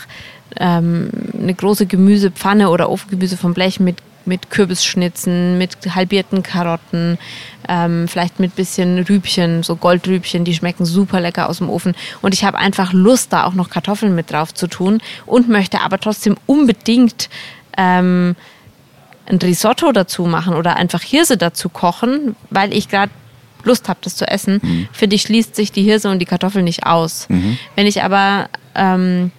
ähm, eine große Gemüsepfanne oder Ofengemüse vom Blech mit, mit Kürbisschnitzen, mit halbierten Karotten, ähm, vielleicht mit bisschen Rübchen, so Goldrübchen, die schmecken super lecker aus dem Ofen. Und ich habe einfach Lust, da auch noch Kartoffeln mit drauf zu tun und möchte aber trotzdem unbedingt ähm, ein Risotto dazu machen oder einfach Hirse dazu kochen, weil ich gerade Lust habe, das zu essen, finde ich, schließt sich die Hirse und die Kartoffel nicht aus. Wenn ich aber ähm,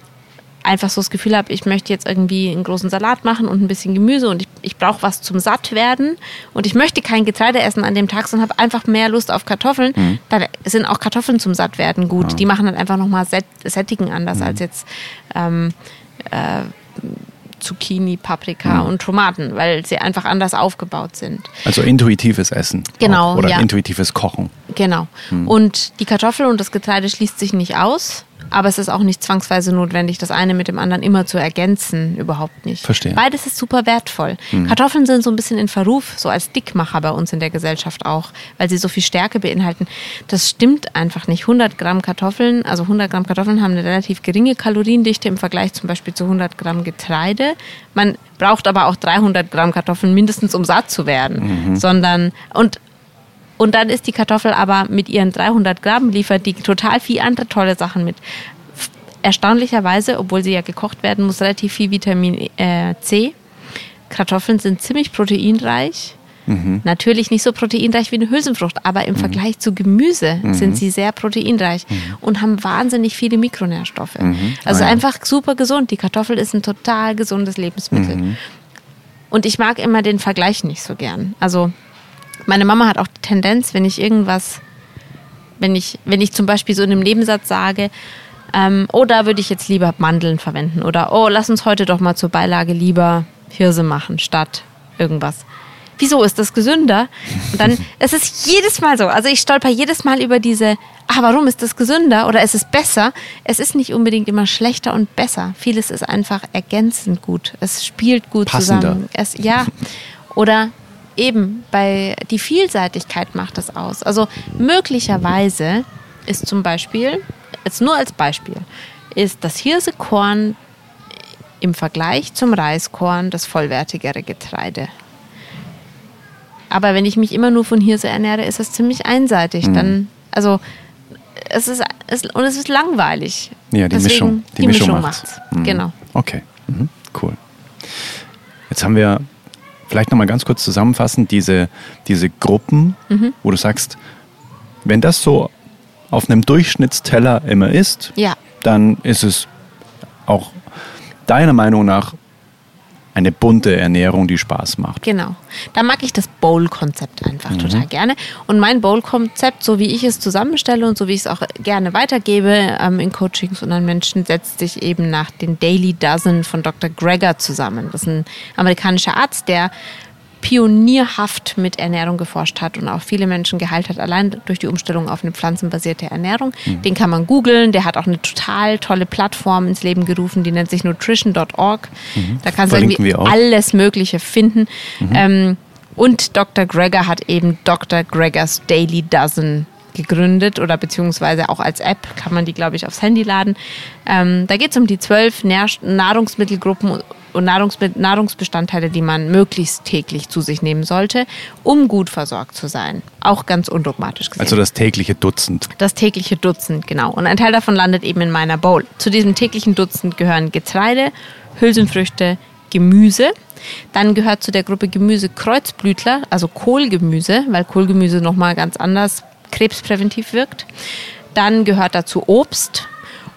einfach so das Gefühl habe, ich möchte jetzt irgendwie einen großen Salat machen und ein bisschen Gemüse und ich, ich brauche was zum Sattwerden und ich möchte kein Getreide essen an dem Tag, sondern habe einfach mehr Lust auf Kartoffeln, dann sind auch Kartoffeln zum Sattwerden gut. Die machen dann einfach nochmal Sättigen anders als jetzt ähm, äh, Zucchini, Paprika und Tomaten, weil sie einfach anders aufgebaut sind. Also intuitives Essen. Genau, Auch, oder ja. intuitives Kochen. Genau. Und die Kartoffel und das Getreide schließt sich nicht aus, aber es ist auch nicht zwangsweise notwendig, das eine mit dem anderen immer zu ergänzen. Überhaupt nicht. Verstehe. Beides ist super wertvoll. Kartoffeln sind so ein bisschen in Verruf, so als Dickmacher bei uns in der Gesellschaft auch, weil sie so viel Stärke beinhalten. Das stimmt einfach nicht. 100 Gramm Kartoffeln, also 100 Gramm Kartoffeln haben eine relativ geringe Kaloriendichte im Vergleich zum Beispiel zu 100 Gramm Getreide. Man braucht aber auch 300 Gramm Kartoffeln mindestens, um satt zu werden. Sondern, und und dann ist die Kartoffel aber mit ihren 300 Gramm liefert die total viel andere tolle Sachen mit. Erstaunlicherweise, obwohl sie ja gekocht werden muss, relativ viel Vitamin äh, C. Kartoffeln sind ziemlich proteinreich. Natürlich nicht so proteinreich wie eine Hülsenfrucht, aber im Vergleich zu Gemüse sind sie sehr proteinreich und haben wahnsinnig viele Mikronährstoffe. Also Ah ja. einfach super gesund. Die Kartoffel ist ein total gesundes Lebensmittel. Und ich mag immer den Vergleich nicht so gern. Also meine Mama hat auch die Tendenz, wenn ich irgendwas, wenn ich, wenn ich zum Beispiel so in einem Nebensatz sage, ähm, oh, da würde ich jetzt lieber Mandeln verwenden oder oh, lass uns heute doch mal zur Beilage lieber Hirse machen statt irgendwas. Wieso ist das gesünder? Und dann, es ist jedes Mal so. Also ich stolper jedes Mal über diese, ah, warum ist das gesünder oder ist es besser? Es ist nicht unbedingt immer schlechter und besser. Vieles ist einfach ergänzend gut. Es spielt gut Passender. zusammen. Es, ja. Oder eben bei die Vielseitigkeit macht das aus. Also möglicherweise ist zum Beispiel, jetzt nur als Beispiel, ist das Hirsekorn im Vergleich zum Reiskorn das vollwertigere Getreide. Aber wenn ich mich immer nur von Hirse ernähre, ist das ziemlich einseitig. Dann, also es ist, es, und es ist langweilig. Ja, die Deswegen, Mischung. Die, Mischung, macht's. macht's. Mhm. Genau. Okay, mhm. cool. Jetzt haben wir vielleicht nochmal ganz kurz zusammenfassen, diese, diese Gruppen, Mhm. wo du sagst, wenn das so auf einem Durchschnittsteller immer ist, Ja. dann ist es auch deiner Meinung nach eine bunte Ernährung, die Spaß macht. Genau. Da mag ich das Bowl-Konzept einfach Mhm. total gerne. Und mein Bowl-Konzept, so wie ich es zusammenstelle und so wie ich es auch gerne weitergebe ähm, in Coachings und an Menschen, setzt sich eben nach den Daily Dozen von Dr. Greger zusammen. Das ist ein amerikanischer Arzt, der pionierhaft mit Ernährung geforscht hat und auch viele Menschen geheilt hat, allein durch die Umstellung auf eine pflanzenbasierte Ernährung. Mhm. Den kann man googeln. Der hat auch eine total tolle Plattform ins Leben gerufen, die nennt sich nutrition.org. Da kannst du Mhm. Irgendwie alles Mögliche finden. Ähm, und Dr. Greger hat eben Dr. Gregers Daily Dozen gegründet oder beziehungsweise auch als App kann man die, glaube ich, aufs Handy laden. Ähm, da geht es um die zwölf Nahrungsmittelgruppen und Nahrungsmi- Nahrungsbestandteile, die man möglichst täglich zu sich nehmen sollte, um gut versorgt zu sein. Auch ganz undogmatisch gesehen. Also das tägliche Dutzend. Das tägliche Dutzend, genau. Und ein Teil davon landet eben in meiner Bowl. Zu diesem täglichen Dutzend gehören Getreide, Hülsenfrüchte, Gemüse. Dann gehört zu der Gruppe Gemüse Kreuzblütler, also Kohlgemüse, weil Kohlgemüse nochmal ganz anders krebspräventiv wirkt. Dann gehört dazu Obst.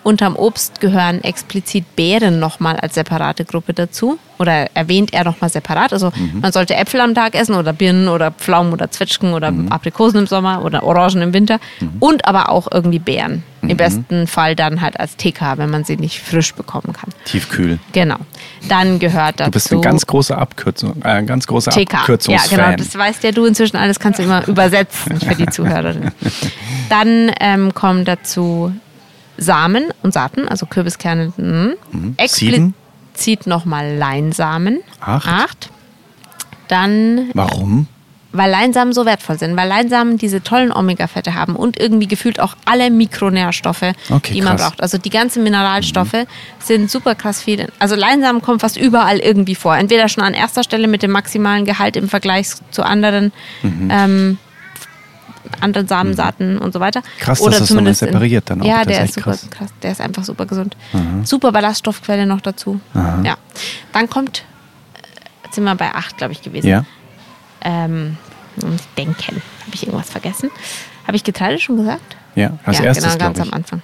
Unterm Obst gehören explizit Beeren nochmal als separate Gruppe dazu. Oder erwähnt er nochmal separat. Also man sollte Äpfel am Tag essen oder Birnen oder Pflaumen oder Zwetschgen oder Aprikosen im Sommer oder Orangen im Winter. Und aber auch irgendwie Beeren. Im besten Fall dann halt als TK, wenn man sie nicht frisch bekommen kann. Tiefkühl. Genau. Dann gehört dazu. Du bist ein ganz großer Abkürzung, äh, ganz großer TK. Ja, Abkürzungsfan. genau, das weißt ja du inzwischen alles, kannst du immer übersetzen für die Zuhörerin. Dann ähm, kommen dazu Samen und Saaten, also Kürbiskerne. Mhm. Sieben? Explizit nochmal Leinsamen. Acht. Acht. Dann, Warum? weil Leinsamen so wertvoll sind, weil Leinsamen diese tollen Omega-Fette haben und irgendwie gefühlt auch alle Mikronährstoffe, Okay, die man krass. braucht. Also die ganzen Mineralstoffe sind super krass viel. Also Leinsamen kommen fast überall irgendwie vor. Entweder schon an erster Stelle mit dem maximalen Gehalt im Vergleich zu anderen, Mhm. ähm, anderen Samensaaten und so weiter. Krass, dass Oder das so zumindest in- separiert dann auch. Ja, Das ist der echt ist super krass. krass. Der ist einfach super gesund. Super Ballaststoffquelle noch dazu. Ja. Dann kommt, äh, jetzt sind wir bei acht, glaube ich, gewesen Ja. ähm, denken. Habe ich irgendwas vergessen? Habe ich Getreide schon gesagt? Ja, als ja, erstes, genau, ganz am Anfang.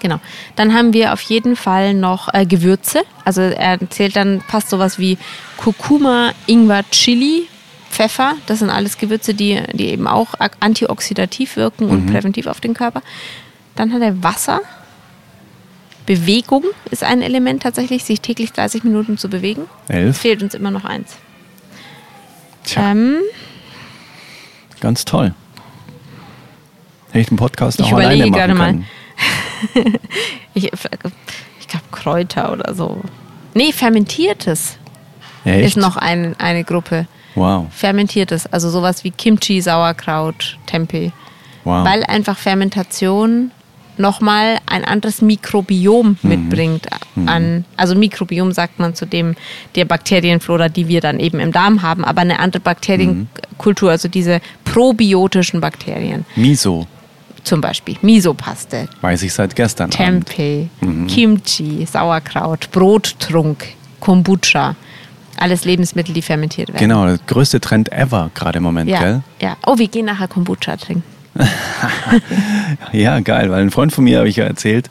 Genau. Dann haben wir auf jeden Fall noch äh, Gewürze. Also er zählt dann fast sowas wie Kurkuma, Ingwer, Chili, Pfeffer. Das sind alles Gewürze, die, die eben auch antioxidativ wirken Mhm. und präventiv auf den Körper. Dann hat er Wasser. Bewegung ist ein Element tatsächlich, sich täglich 30 Minuten zu bewegen. Elf. Fehlt uns immer noch eins. Tja, Ähm, ganz toll. Hätte ich den Podcast Ich auch alleine überlege machen gerade mal. können. Ich, ich glaube Kräuter oder so. Nee, fermentiertes Echt? ist noch ein, eine Gruppe. Wow, Fermentiertes, also sowas wie Kimchi, Sauerkraut, Tempeh. wow. Weil einfach Fermentation nochmal ein anderes Mikrobiom Mhm. mitbringt an, also Mikrobiom sagt man zu dem der Bakterienflora, die wir dann eben im Darm haben, aber eine andere Bakterienkultur, also diese probiotischen Bakterien, Miso, zum Beispiel Misopaste, weiß ich seit gestern. Tempeh, Kimchi, Sauerkraut, Brottrunk, Kombucha. Alles Lebensmittel, die fermentiert werden. Genau, der größte Trend ever gerade im Moment, Ja, gell? ja. Oh, wir gehen nachher Kombucha trinken. Ja, geil, weil ein Freund von mir, habe ich ja erzählt,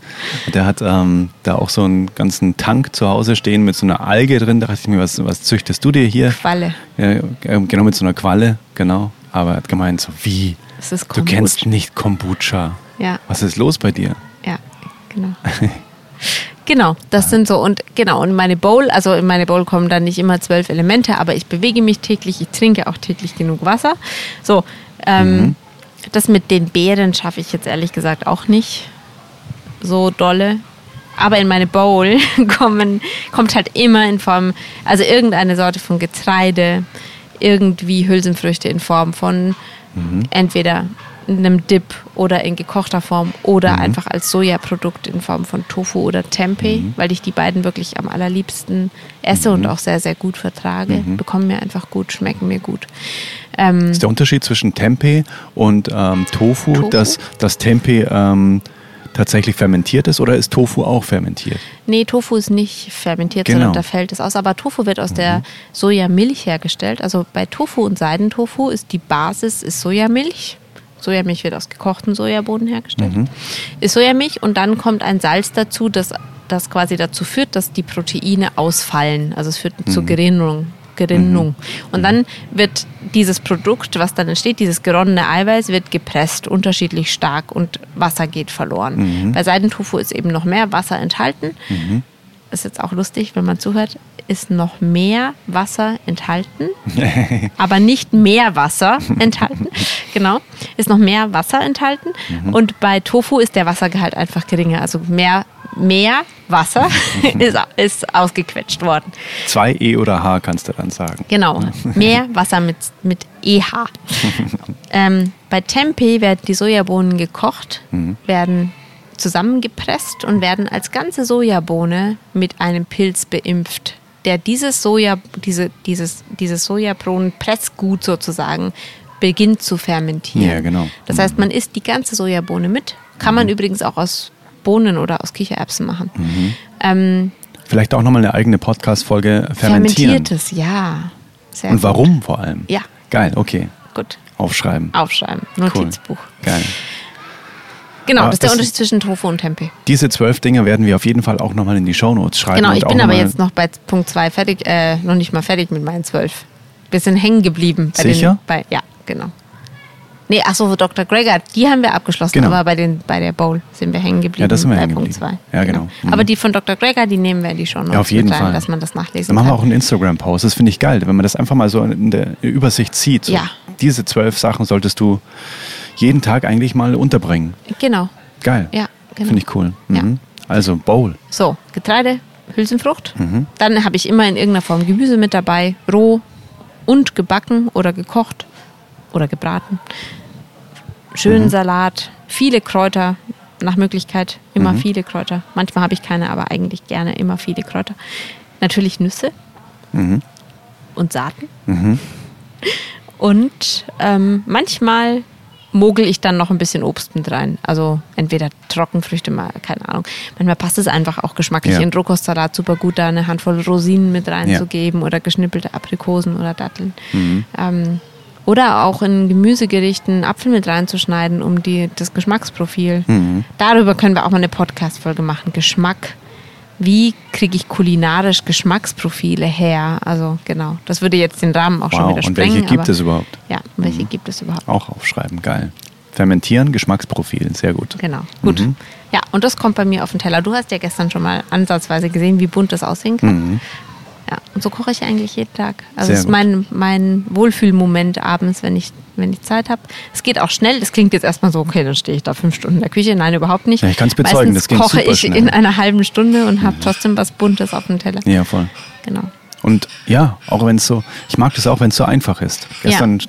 der hat ähm, da auch so einen ganzen Tank zu Hause stehen mit so einer Alge drin. Da dachte ich mir, was, was züchtest du dir hier? Qualle. Ja, genau, mit so einer Qualle, genau. Aber er hat gemeint, so wie? Es ist Du kennst nicht Kombucha. Ja, Was ist los bei dir? ja, genau. Genau, das sind so und genau und meine Bowl, also in meine Bowl kommen dann nicht immer zwölf Elemente, aber ich bewege mich täglich, ich trinke auch täglich genug Wasser. So, ähm, das mit den Beeren schaffe ich jetzt ehrlich gesagt auch nicht so dolle. Aber in meine Bowl kommen, kommt halt immer in Form, also irgendeine Sorte von Getreide, irgendwie Hülsenfrüchte in Form von entweder einem Dip oder in gekochter Form oder einfach als Sojaprodukt in Form von Tofu oder Tempeh, weil ich die beiden wirklich am allerliebsten esse und auch sehr, sehr gut vertrage. Bekommen mir einfach gut, schmecken mir gut. Ähm, ist der Unterschied zwischen Tempeh und ähm, Tofu, Tofu? dass das Tempeh ähm, tatsächlich fermentiert ist oder ist Tofu auch fermentiert? Nee, Tofu ist nicht fermentiert, Genau. sondern da fällt es aus. Aber Tofu wird aus der Sojamilch hergestellt. Also bei Tofu und Seidentofu ist die Basis ist Sojamilch. Sojamilch wird aus gekochten Sojabohnen hergestellt. Ist Sojamilch und dann kommt ein Salz dazu, das, das quasi dazu führt, dass die Proteine ausfallen. Also es führt zur Gerinnung. Gerinnung. Und dann wird dieses Produkt, was dann entsteht, dieses geronnene Eiweiß, wird gepresst, unterschiedlich stark und Wasser geht verloren. Bei Seidentofu ist eben noch mehr Wasser enthalten. Ist jetzt auch lustig, wenn man zuhört, ist noch mehr Wasser enthalten, aber nicht mehr Wasser enthalten. Genau, ist noch mehr Wasser enthalten. Und bei Tofu ist der Wassergehalt einfach geringer. Also mehr, mehr Wasser ist, ist ausgequetscht worden. Zwei E oder H kannst du dann sagen. Genau, mehr Wasser mit, mit EH. ähm, bei Tempeh werden die Sojabohnen gekocht, werden zusammengepresst und werden als ganze Sojabohne mit einem Pilz beimpft, der dieses Soja, diese, dieses, dieses Sojabohnenpressgut sozusagen beginnt zu fermentieren. Ja, genau. Das heißt, man isst die ganze Sojabohne mit. Kann man übrigens auch aus Bohnen oder aus Kichererbsen machen. Ähm, Vielleicht auch nochmal eine eigene Podcast-Folge fermentieren. Fermentiertes, ja. Sehr Und gut. warum vor allem? Ja. Geil, okay. Gut. Aufschreiben. Aufschreiben. Notizbuch. Geil. Genau, Aber das ist der das- Unterschied zwischen Tofu und Tempeh. Diese zwölf Dinge werden wir auf jeden Fall auch nochmal in die Shownotes schreiben. Genau, ich bin aber jetzt noch bei Punkt 2 fertig, äh, noch nicht mal fertig mit meinen zwölf. Wir sind hängen geblieben. Bei Sicher? Den, bei, ja, genau. Nee, achso, Dr. Gregor, die haben wir abgeschlossen, Genau. aber bei, den, bei der Bowl sind wir hängen geblieben. Ja, das sind wir hängen Punkt geblieben. 2. Ja, genau. Mhm. Aber die von Dr. Gregor, die nehmen wir in die Show Ja, auf jeden Fall. dass man das nachlesen Dann machen wir auch einen Instagram-Post. Das finde ich geil, wenn man das einfach mal so in der Übersicht sieht. So, Ja. Diese zwölf Sachen solltest du jeden Tag eigentlich mal unterbringen. Genau. Geil. Ja, genau. Finde ich cool. Ja. Mhm. Also Bowl. So, Getreide, Hülsenfrucht. Mhm. Dann habe ich immer in irgendeiner Form Gemüse mit dabei, roh und gebacken oder gekocht oder gebraten. Schönen Mhm. Salat, viele Kräuter, nach Möglichkeit immer Mhm. viele Kräuter. Manchmal habe ich keine, aber eigentlich gerne immer viele Kräuter. Natürlich Nüsse Mhm. und Saaten. Und ähm, manchmal mogel ich dann noch ein bisschen Obst mit rein. Also entweder Trockenfrüchte, mal, keine Ahnung. Manchmal passt es einfach auch geschmacklich Ja. in Rohkostsalat super gut, da eine Handvoll Rosinen mit reinzugeben oder geschnippelte Aprikosen oder Datteln. Mhm. Ähm, oder auch in Gemüsegerichten Apfel mit reinzuschneiden, um die, das Geschmacksprofil. Mhm. Darüber können wir auch mal eine Podcast-Folge machen. Geschmack. Wie kriege ich kulinarisch Geschmacksprofile her? Also genau, das würde jetzt den Rahmen auch schon Wow. wieder Und sprengen. welche gibt aber, es überhaupt? Ja, welche gibt es überhaupt? Auch aufschreiben. Geil. Fermentieren, Geschmacksprofil. Sehr gut. Genau, gut. Mhm. Ja, und das kommt bei mir auf den Teller. Du hast ja gestern schon mal ansatzweise gesehen, wie bunt das aussehen kann. Mhm. Ja, und so koche ich eigentlich jeden Tag. Also das ist gut. mein, mein Wohlfühlmoment abends, wenn ich, wenn ich Zeit habe. Es geht auch schnell. Das klingt jetzt erstmal so, okay, dann stehe ich da fünf Stunden in der Küche. Nein, überhaupt nicht. Ja, ich kann's bezeugen, Meistens das ging koche ich schnell. in einer halben Stunde und habe trotzdem was Buntes auf dem Teller. Ja, voll. Genau. Und ja, auch wenn es so, ich mag das auch, wenn es so einfach ist. Gestern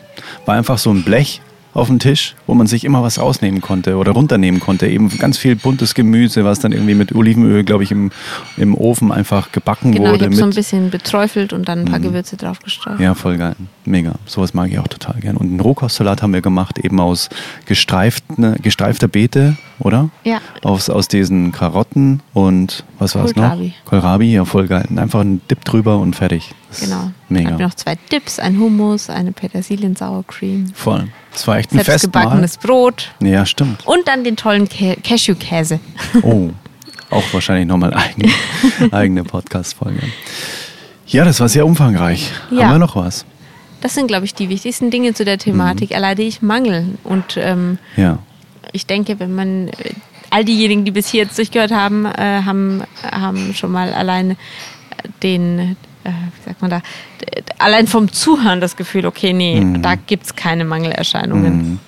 war einfach so ein Blech auf dem Tisch, wo man sich immer was rausnehmen konnte oder runternehmen konnte. Eben ganz viel buntes Gemüse, was dann irgendwie mit Olivenöl, glaube ich, im, im Ofen einfach gebacken Genau, wurde. habe so ein bisschen beträufelt und dann ein paar Gewürze drauf gestreut. ja, voll geil. Mega. Sowas mag ich auch total gern. Und einen Rohkostsalat haben wir gemacht, eben aus gestreiften, gestreifter Beete, oder? Ja. Aus, aus diesen Karotten und was war es noch? Kohlrabi. Kohlrabi, ja, voll geil. Einfach einen Dip drüber und fertig. Genau. Mega. Habe noch zwei Dips, ein Hummus, eine Petersilien Sour Cream, Voll. Das war echt ein Festmahl. selbstgebackenes Brot Ja, stimmt. und dann den tollen Ca Cashewkäse. Oh, auch wahrscheinlich nochmal eigene, eigene Podcast-Folge. Ja, das war sehr umfangreich. Ja. Haben wir noch was? Das sind, glaube ich, die wichtigsten Dinge zu der Thematik. Erleide ich Mangel. Und ähm, Ja. ich denke, wenn man äh, all diejenigen, die bis hier jetzt durchgehört haben, äh, haben, haben schon mal allein äh, den, äh, wie sagt man da, allein vom Zuhören das Gefühl, okay, nee, da gibt es keine Mangelerscheinungen.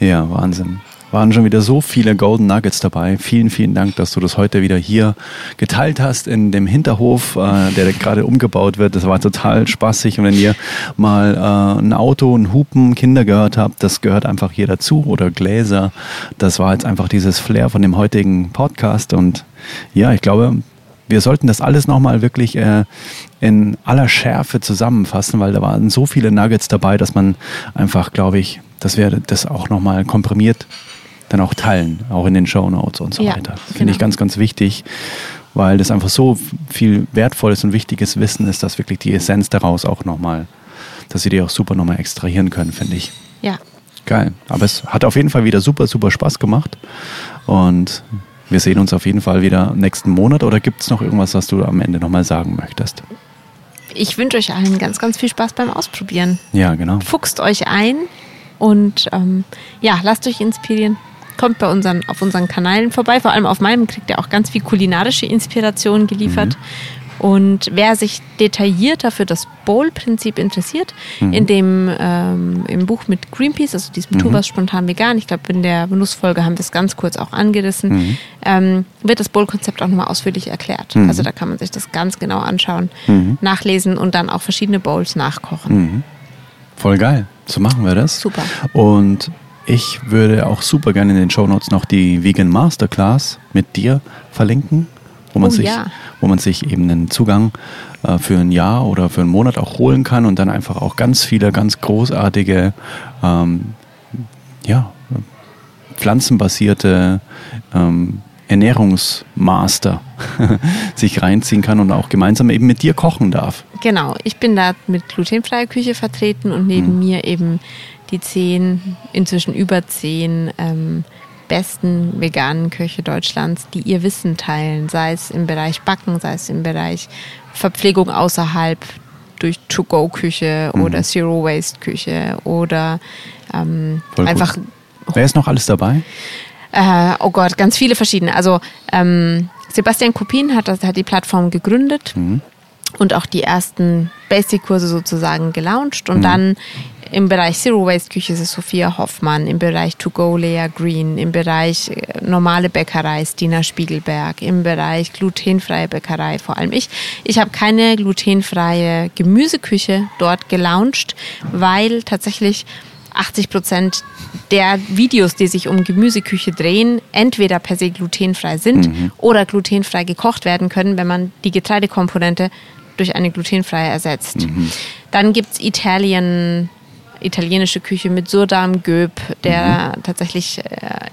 Ja, Wahnsinn. Waren schon wieder so viele Golden Nuggets dabei. Vielen, vielen Dank, dass du das heute wieder hier geteilt hast in dem Hinterhof, äh, der gerade umgebaut wird. Das war total spaßig. Und wenn ihr mal äh, ein Auto, ein Hupen, Kinder gehört habt, das gehört einfach hier dazu oder Gläser. Das war jetzt einfach dieses Flair von dem heutigen Podcast. Und ja, ich glaube, wir sollten das alles nochmal wirklich äh, in aller Schärfe zusammenfassen, weil da waren so viele Nuggets dabei, dass man einfach, glaube ich, dass wir das auch nochmal komprimiert dann auch teilen, auch in den Show Notes und so Ja, weiter. Das finde genau. ich ganz, ganz wichtig, weil das einfach so viel wertvolles und wichtiges Wissen ist, dass wirklich die Essenz daraus auch nochmal, dass sie die auch super nochmal extrahieren können, finde ich. Ja. Geil. Aber es hat auf jeden Fall wieder super, super Spaß gemacht. Und wir sehen uns auf jeden Fall wieder nächsten Monat. Oder gibt es noch irgendwas, was du am Ende nochmal sagen möchtest? Ich wünsche euch allen ganz, ganz viel Spaß beim Ausprobieren. Ja, genau. Fuchst euch ein und ähm, ja, lasst euch inspirieren. Kommt bei unseren, auf unseren Kanälen vorbei. Vor allem auf meinem kriegt ihr auch ganz viel kulinarische Inspiration geliefert. Und wer sich detaillierter für das Bowl-Prinzip interessiert, in dem ähm, im Buch mit Greenpeace, also diesem Tu was spontan vegan, ich glaube in der Genussfolge haben wir es ganz kurz auch angerissen, ähm, wird das Bowl-Konzept auch nochmal ausführlich erklärt. Also da kann man sich das ganz genau anschauen, nachlesen und dann auch verschiedene Bowls nachkochen. Voll geil. So machen wir das. Super. Und ich würde auch super gerne in den Shownotes noch die Vegan Masterclass mit dir verlinken, wo man, Oh, sich, ja. wo man sich eben einen Zugang äh, für ein Jahr oder für einen Monat auch holen kann und dann einfach auch ganz viele ganz großartige, ähm, ja, pflanzenbasierte ähm, Ernährungsmaster sich reinziehen kann und auch gemeinsam eben mit dir kochen darf. Genau, ich bin da mit glutenfreier Küche vertreten und neben mir eben die zehn, inzwischen über zehn ähm, besten veganen Köche Deutschlands, die ihr Wissen teilen, sei es im Bereich Backen, sei es im Bereich Verpflegung außerhalb durch To-Go-Küche oder Zero-Waste-Küche oder ähm, einfach Wer ist noch alles dabei? äh, oh Gott, ganz viele verschiedene. Also ähm, Sebastian Kopin hat, hat die Plattform gegründet und auch die ersten Basic-Kurse sozusagen gelauncht. Und dann im Bereich Zero Waste Küche ist es Sophia Hoffmann, im Bereich To Go Lea Green, im Bereich äh, normale Bäckerei Stina Spiegelberg, im Bereich glutenfreie Bäckerei vor allem ich. Ich habe keine glutenfreie Gemüseküche dort gelauncht, weil tatsächlich 80 Prozent der Videos, die sich um Gemüseküche drehen, entweder per se glutenfrei sind oder glutenfrei gekocht werden können, wenn man die Getreidekomponente durch eine glutenfreie ersetzt. Dann gibt es Italien, italienische Küche mit Surdam Göb, der tatsächlich äh,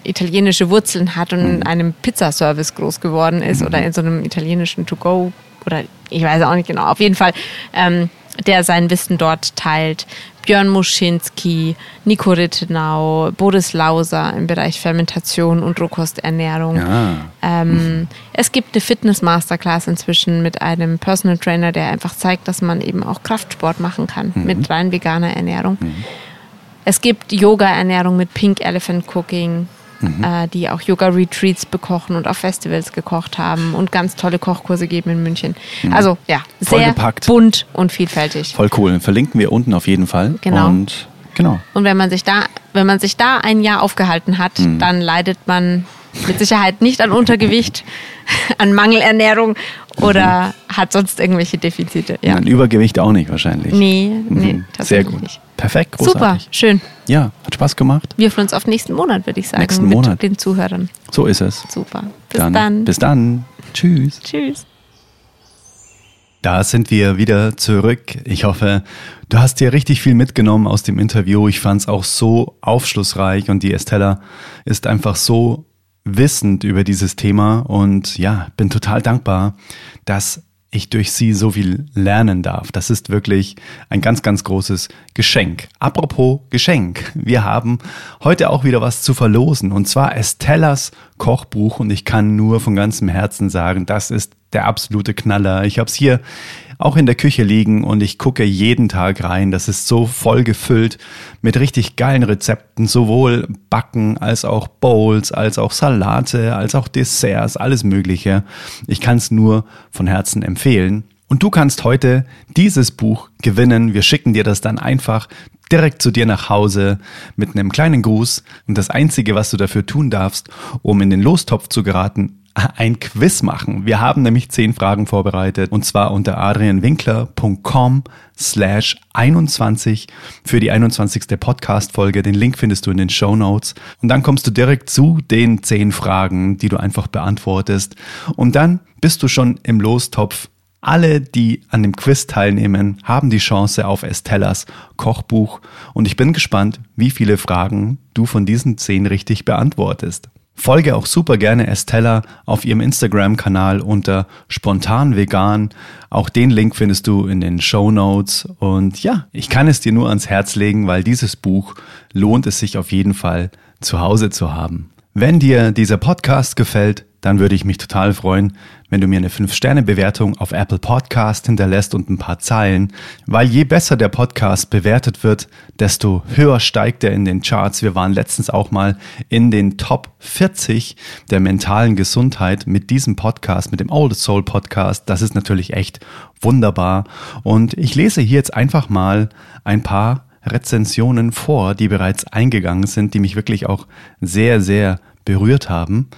italienische Wurzeln hat und in einem Pizzaservice groß geworden ist oder in so einem italienischen To-Go oder ich weiß auch nicht genau. Auf jeden Fall, ähm, der sein Wissen dort teilt. Björn Muschinski, Nico Rittenau, Boris Lauser im Bereich Fermentation und Rohkosternährung. Ja. Ähm, Es gibt eine Fitness-Masterclass inzwischen mit einem Personal Trainer, der einfach zeigt, dass man eben auch Kraftsport machen kann mit rein veganer Ernährung. Es gibt Yoga-Ernährung mit Pink Elephant Cooking, äh, die auch Yoga-Retreats bekochen und auf Festivals gekocht haben und ganz tolle Kochkurse geben in München. Also ja, sehr bunt und vielfältig. Voll cool. Verlinken wir unten auf jeden Fall. Genau. Und genau. Und wenn man sich da, wenn man sich da ein Jahr aufgehalten hat, Mhm. dann leidet man mit Sicherheit nicht an Untergewicht, an Mangelernährung oder hat sonst irgendwelche Defizite. Ja. Ein Übergewicht auch nicht wahrscheinlich. Nee, nee, Mhm. Sehr gut. nicht. Perfekt, Super, großartig. schön. Ja, hat Spaß gemacht. Wir freuen uns auf nächsten Monat, würde ich sagen, Nächsten mit Monat. den Zuhörern. So ist es. Super. Bis dann. Bis dann. Tschüss. Tschüss. Da sind wir wieder zurück. Ich hoffe, du hast dir richtig viel mitgenommen aus dem Interview. Ich fand es auch so aufschlussreich und die Estella ist einfach so wissend über dieses Thema und ja, bin total dankbar, dass ich durch sie so viel lernen darf. Das ist wirklich ein ganz, ganz großes Geschenk. Apropos Geschenk. Wir haben heute auch wieder was zu verlosen und zwar Estellas Kochbuch und ich kann nur von ganzem Herzen sagen, das ist der absolute Knaller. Ich habe es hier auch in der Küche liegen und ich gucke jeden Tag rein. Das ist so voll gefüllt mit richtig geilen Rezepten, sowohl Backen als auch Bowls, als auch Salate, als auch Desserts, alles Mögliche. Ich kann es nur von Herzen empfehlen. Und du kannst heute dieses Buch gewinnen. Wir schicken dir das dann einfach direkt zu dir nach Hause mit einem kleinen Gruß. Und das Einzige, was du dafür tun darfst, um in den Lostopf zu geraten, ein Quiz machen. Wir haben nämlich zehn Fragen vorbereitet und zwar unter adrianwinkler.com slash 21 für die 21. Podcast-Folge. Den Link findest du in den Show Notes. Und dann kommst du direkt zu den zehn Fragen, die du einfach beantwortest. Und dann bist du schon im Lostopf Alle, die an dem Quiz teilnehmen, haben die Chance auf Estellas Kochbuch und ich bin gespannt, wie viele Fragen du von diesen zehn richtig beantwortest. Folge auch super gerne Estella auf ihrem Instagram-Kanal unter spontan vegan. Auch den Link findest du in den Show Notes. Und ja, ich kann es dir nur ans Herz legen, weil dieses Buch lohnt es sich auf jeden Fall zu Hause zu haben. Wenn dir dieser Podcast gefällt, dann würde ich mich total freuen, wenn du mir eine 5-Sterne-Bewertung auf Apple Podcast hinterlässt und ein paar Zeilen, weil je besser der Podcast bewertet wird, desto höher steigt er in den Charts. Wir waren letztens auch mal in den Top 40 der mentalen Gesundheit mit diesem Podcast, mit dem Old Soul Podcast. Das ist natürlich echt wunderbar. Und ich lese hier jetzt einfach mal ein paar Rezensionen vor, die bereits eingegangen sind, die mich wirklich auch sehr, sehr berührt haben.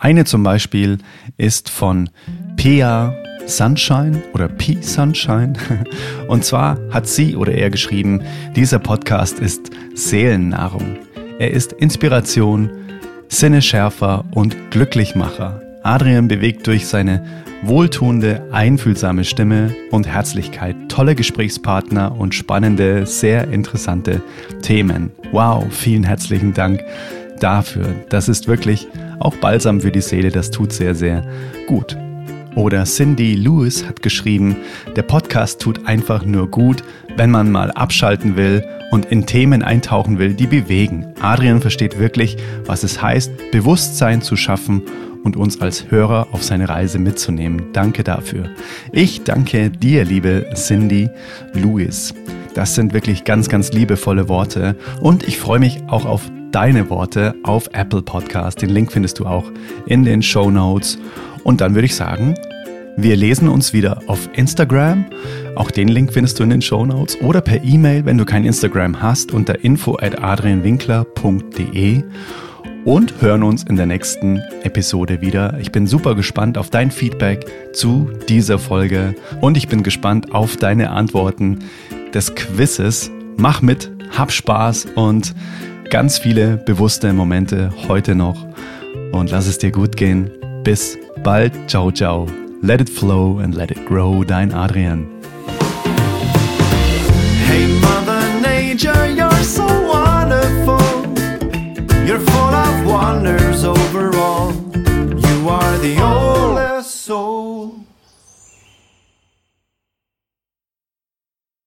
Eine zum Beispiel ist von Pia Sunshine oder P Sunshine. Und zwar hat sie oder er geschrieben, dieser Podcast ist Seelennahrung. Er ist Inspiration, Sinneschärfer und Glücklichmacher. Adrian bewegt durch seine wohltuende, einfühlsame Stimme und Herzlichkeit tolle Gesprächspartner und spannende, sehr interessante Themen. Wow, vielen herzlichen Dank dafür. Das ist wirklich auch Balsam für die Seele, das tut sehr, sehr gut. Oder Cindy Lewis hat geschrieben, der Podcast tut einfach nur gut, wenn man mal abschalten will und in Themen eintauchen will, die bewegen. Adrian versteht wirklich, was es heißt, Bewusstsein zu schaffen und uns als Hörer auf seine Reise mitzunehmen. Danke dafür. Ich danke dir, liebe Cindy Lewis. Das sind wirklich ganz, ganz liebevolle Worte und ich freue mich auch auf deine Worte auf Apple Podcast. Den Link findest du auch in den Show Notes. Und dann würde ich sagen, wir lesen uns wieder auf Instagram. Auch den Link findest du in den Show Notes oder per E-Mail, wenn du kein Instagram hast, unter info at adrianwinkler.de und hören uns in der nächsten Episode wieder. Ich bin super gespannt auf dein Feedback zu dieser Folge und ich bin gespannt auf deine Antworten des Quizzes. Mach mit, hab Spaß und ganz viele bewusste Momente heute noch und lass es dir gut gehen. Bis bald. Ciao, ciao. Let it flow and let it grow. Dein Adrian. Hey, Mother Nature, you're so wonderful. You're full of wonders overall. You are the oldest soul.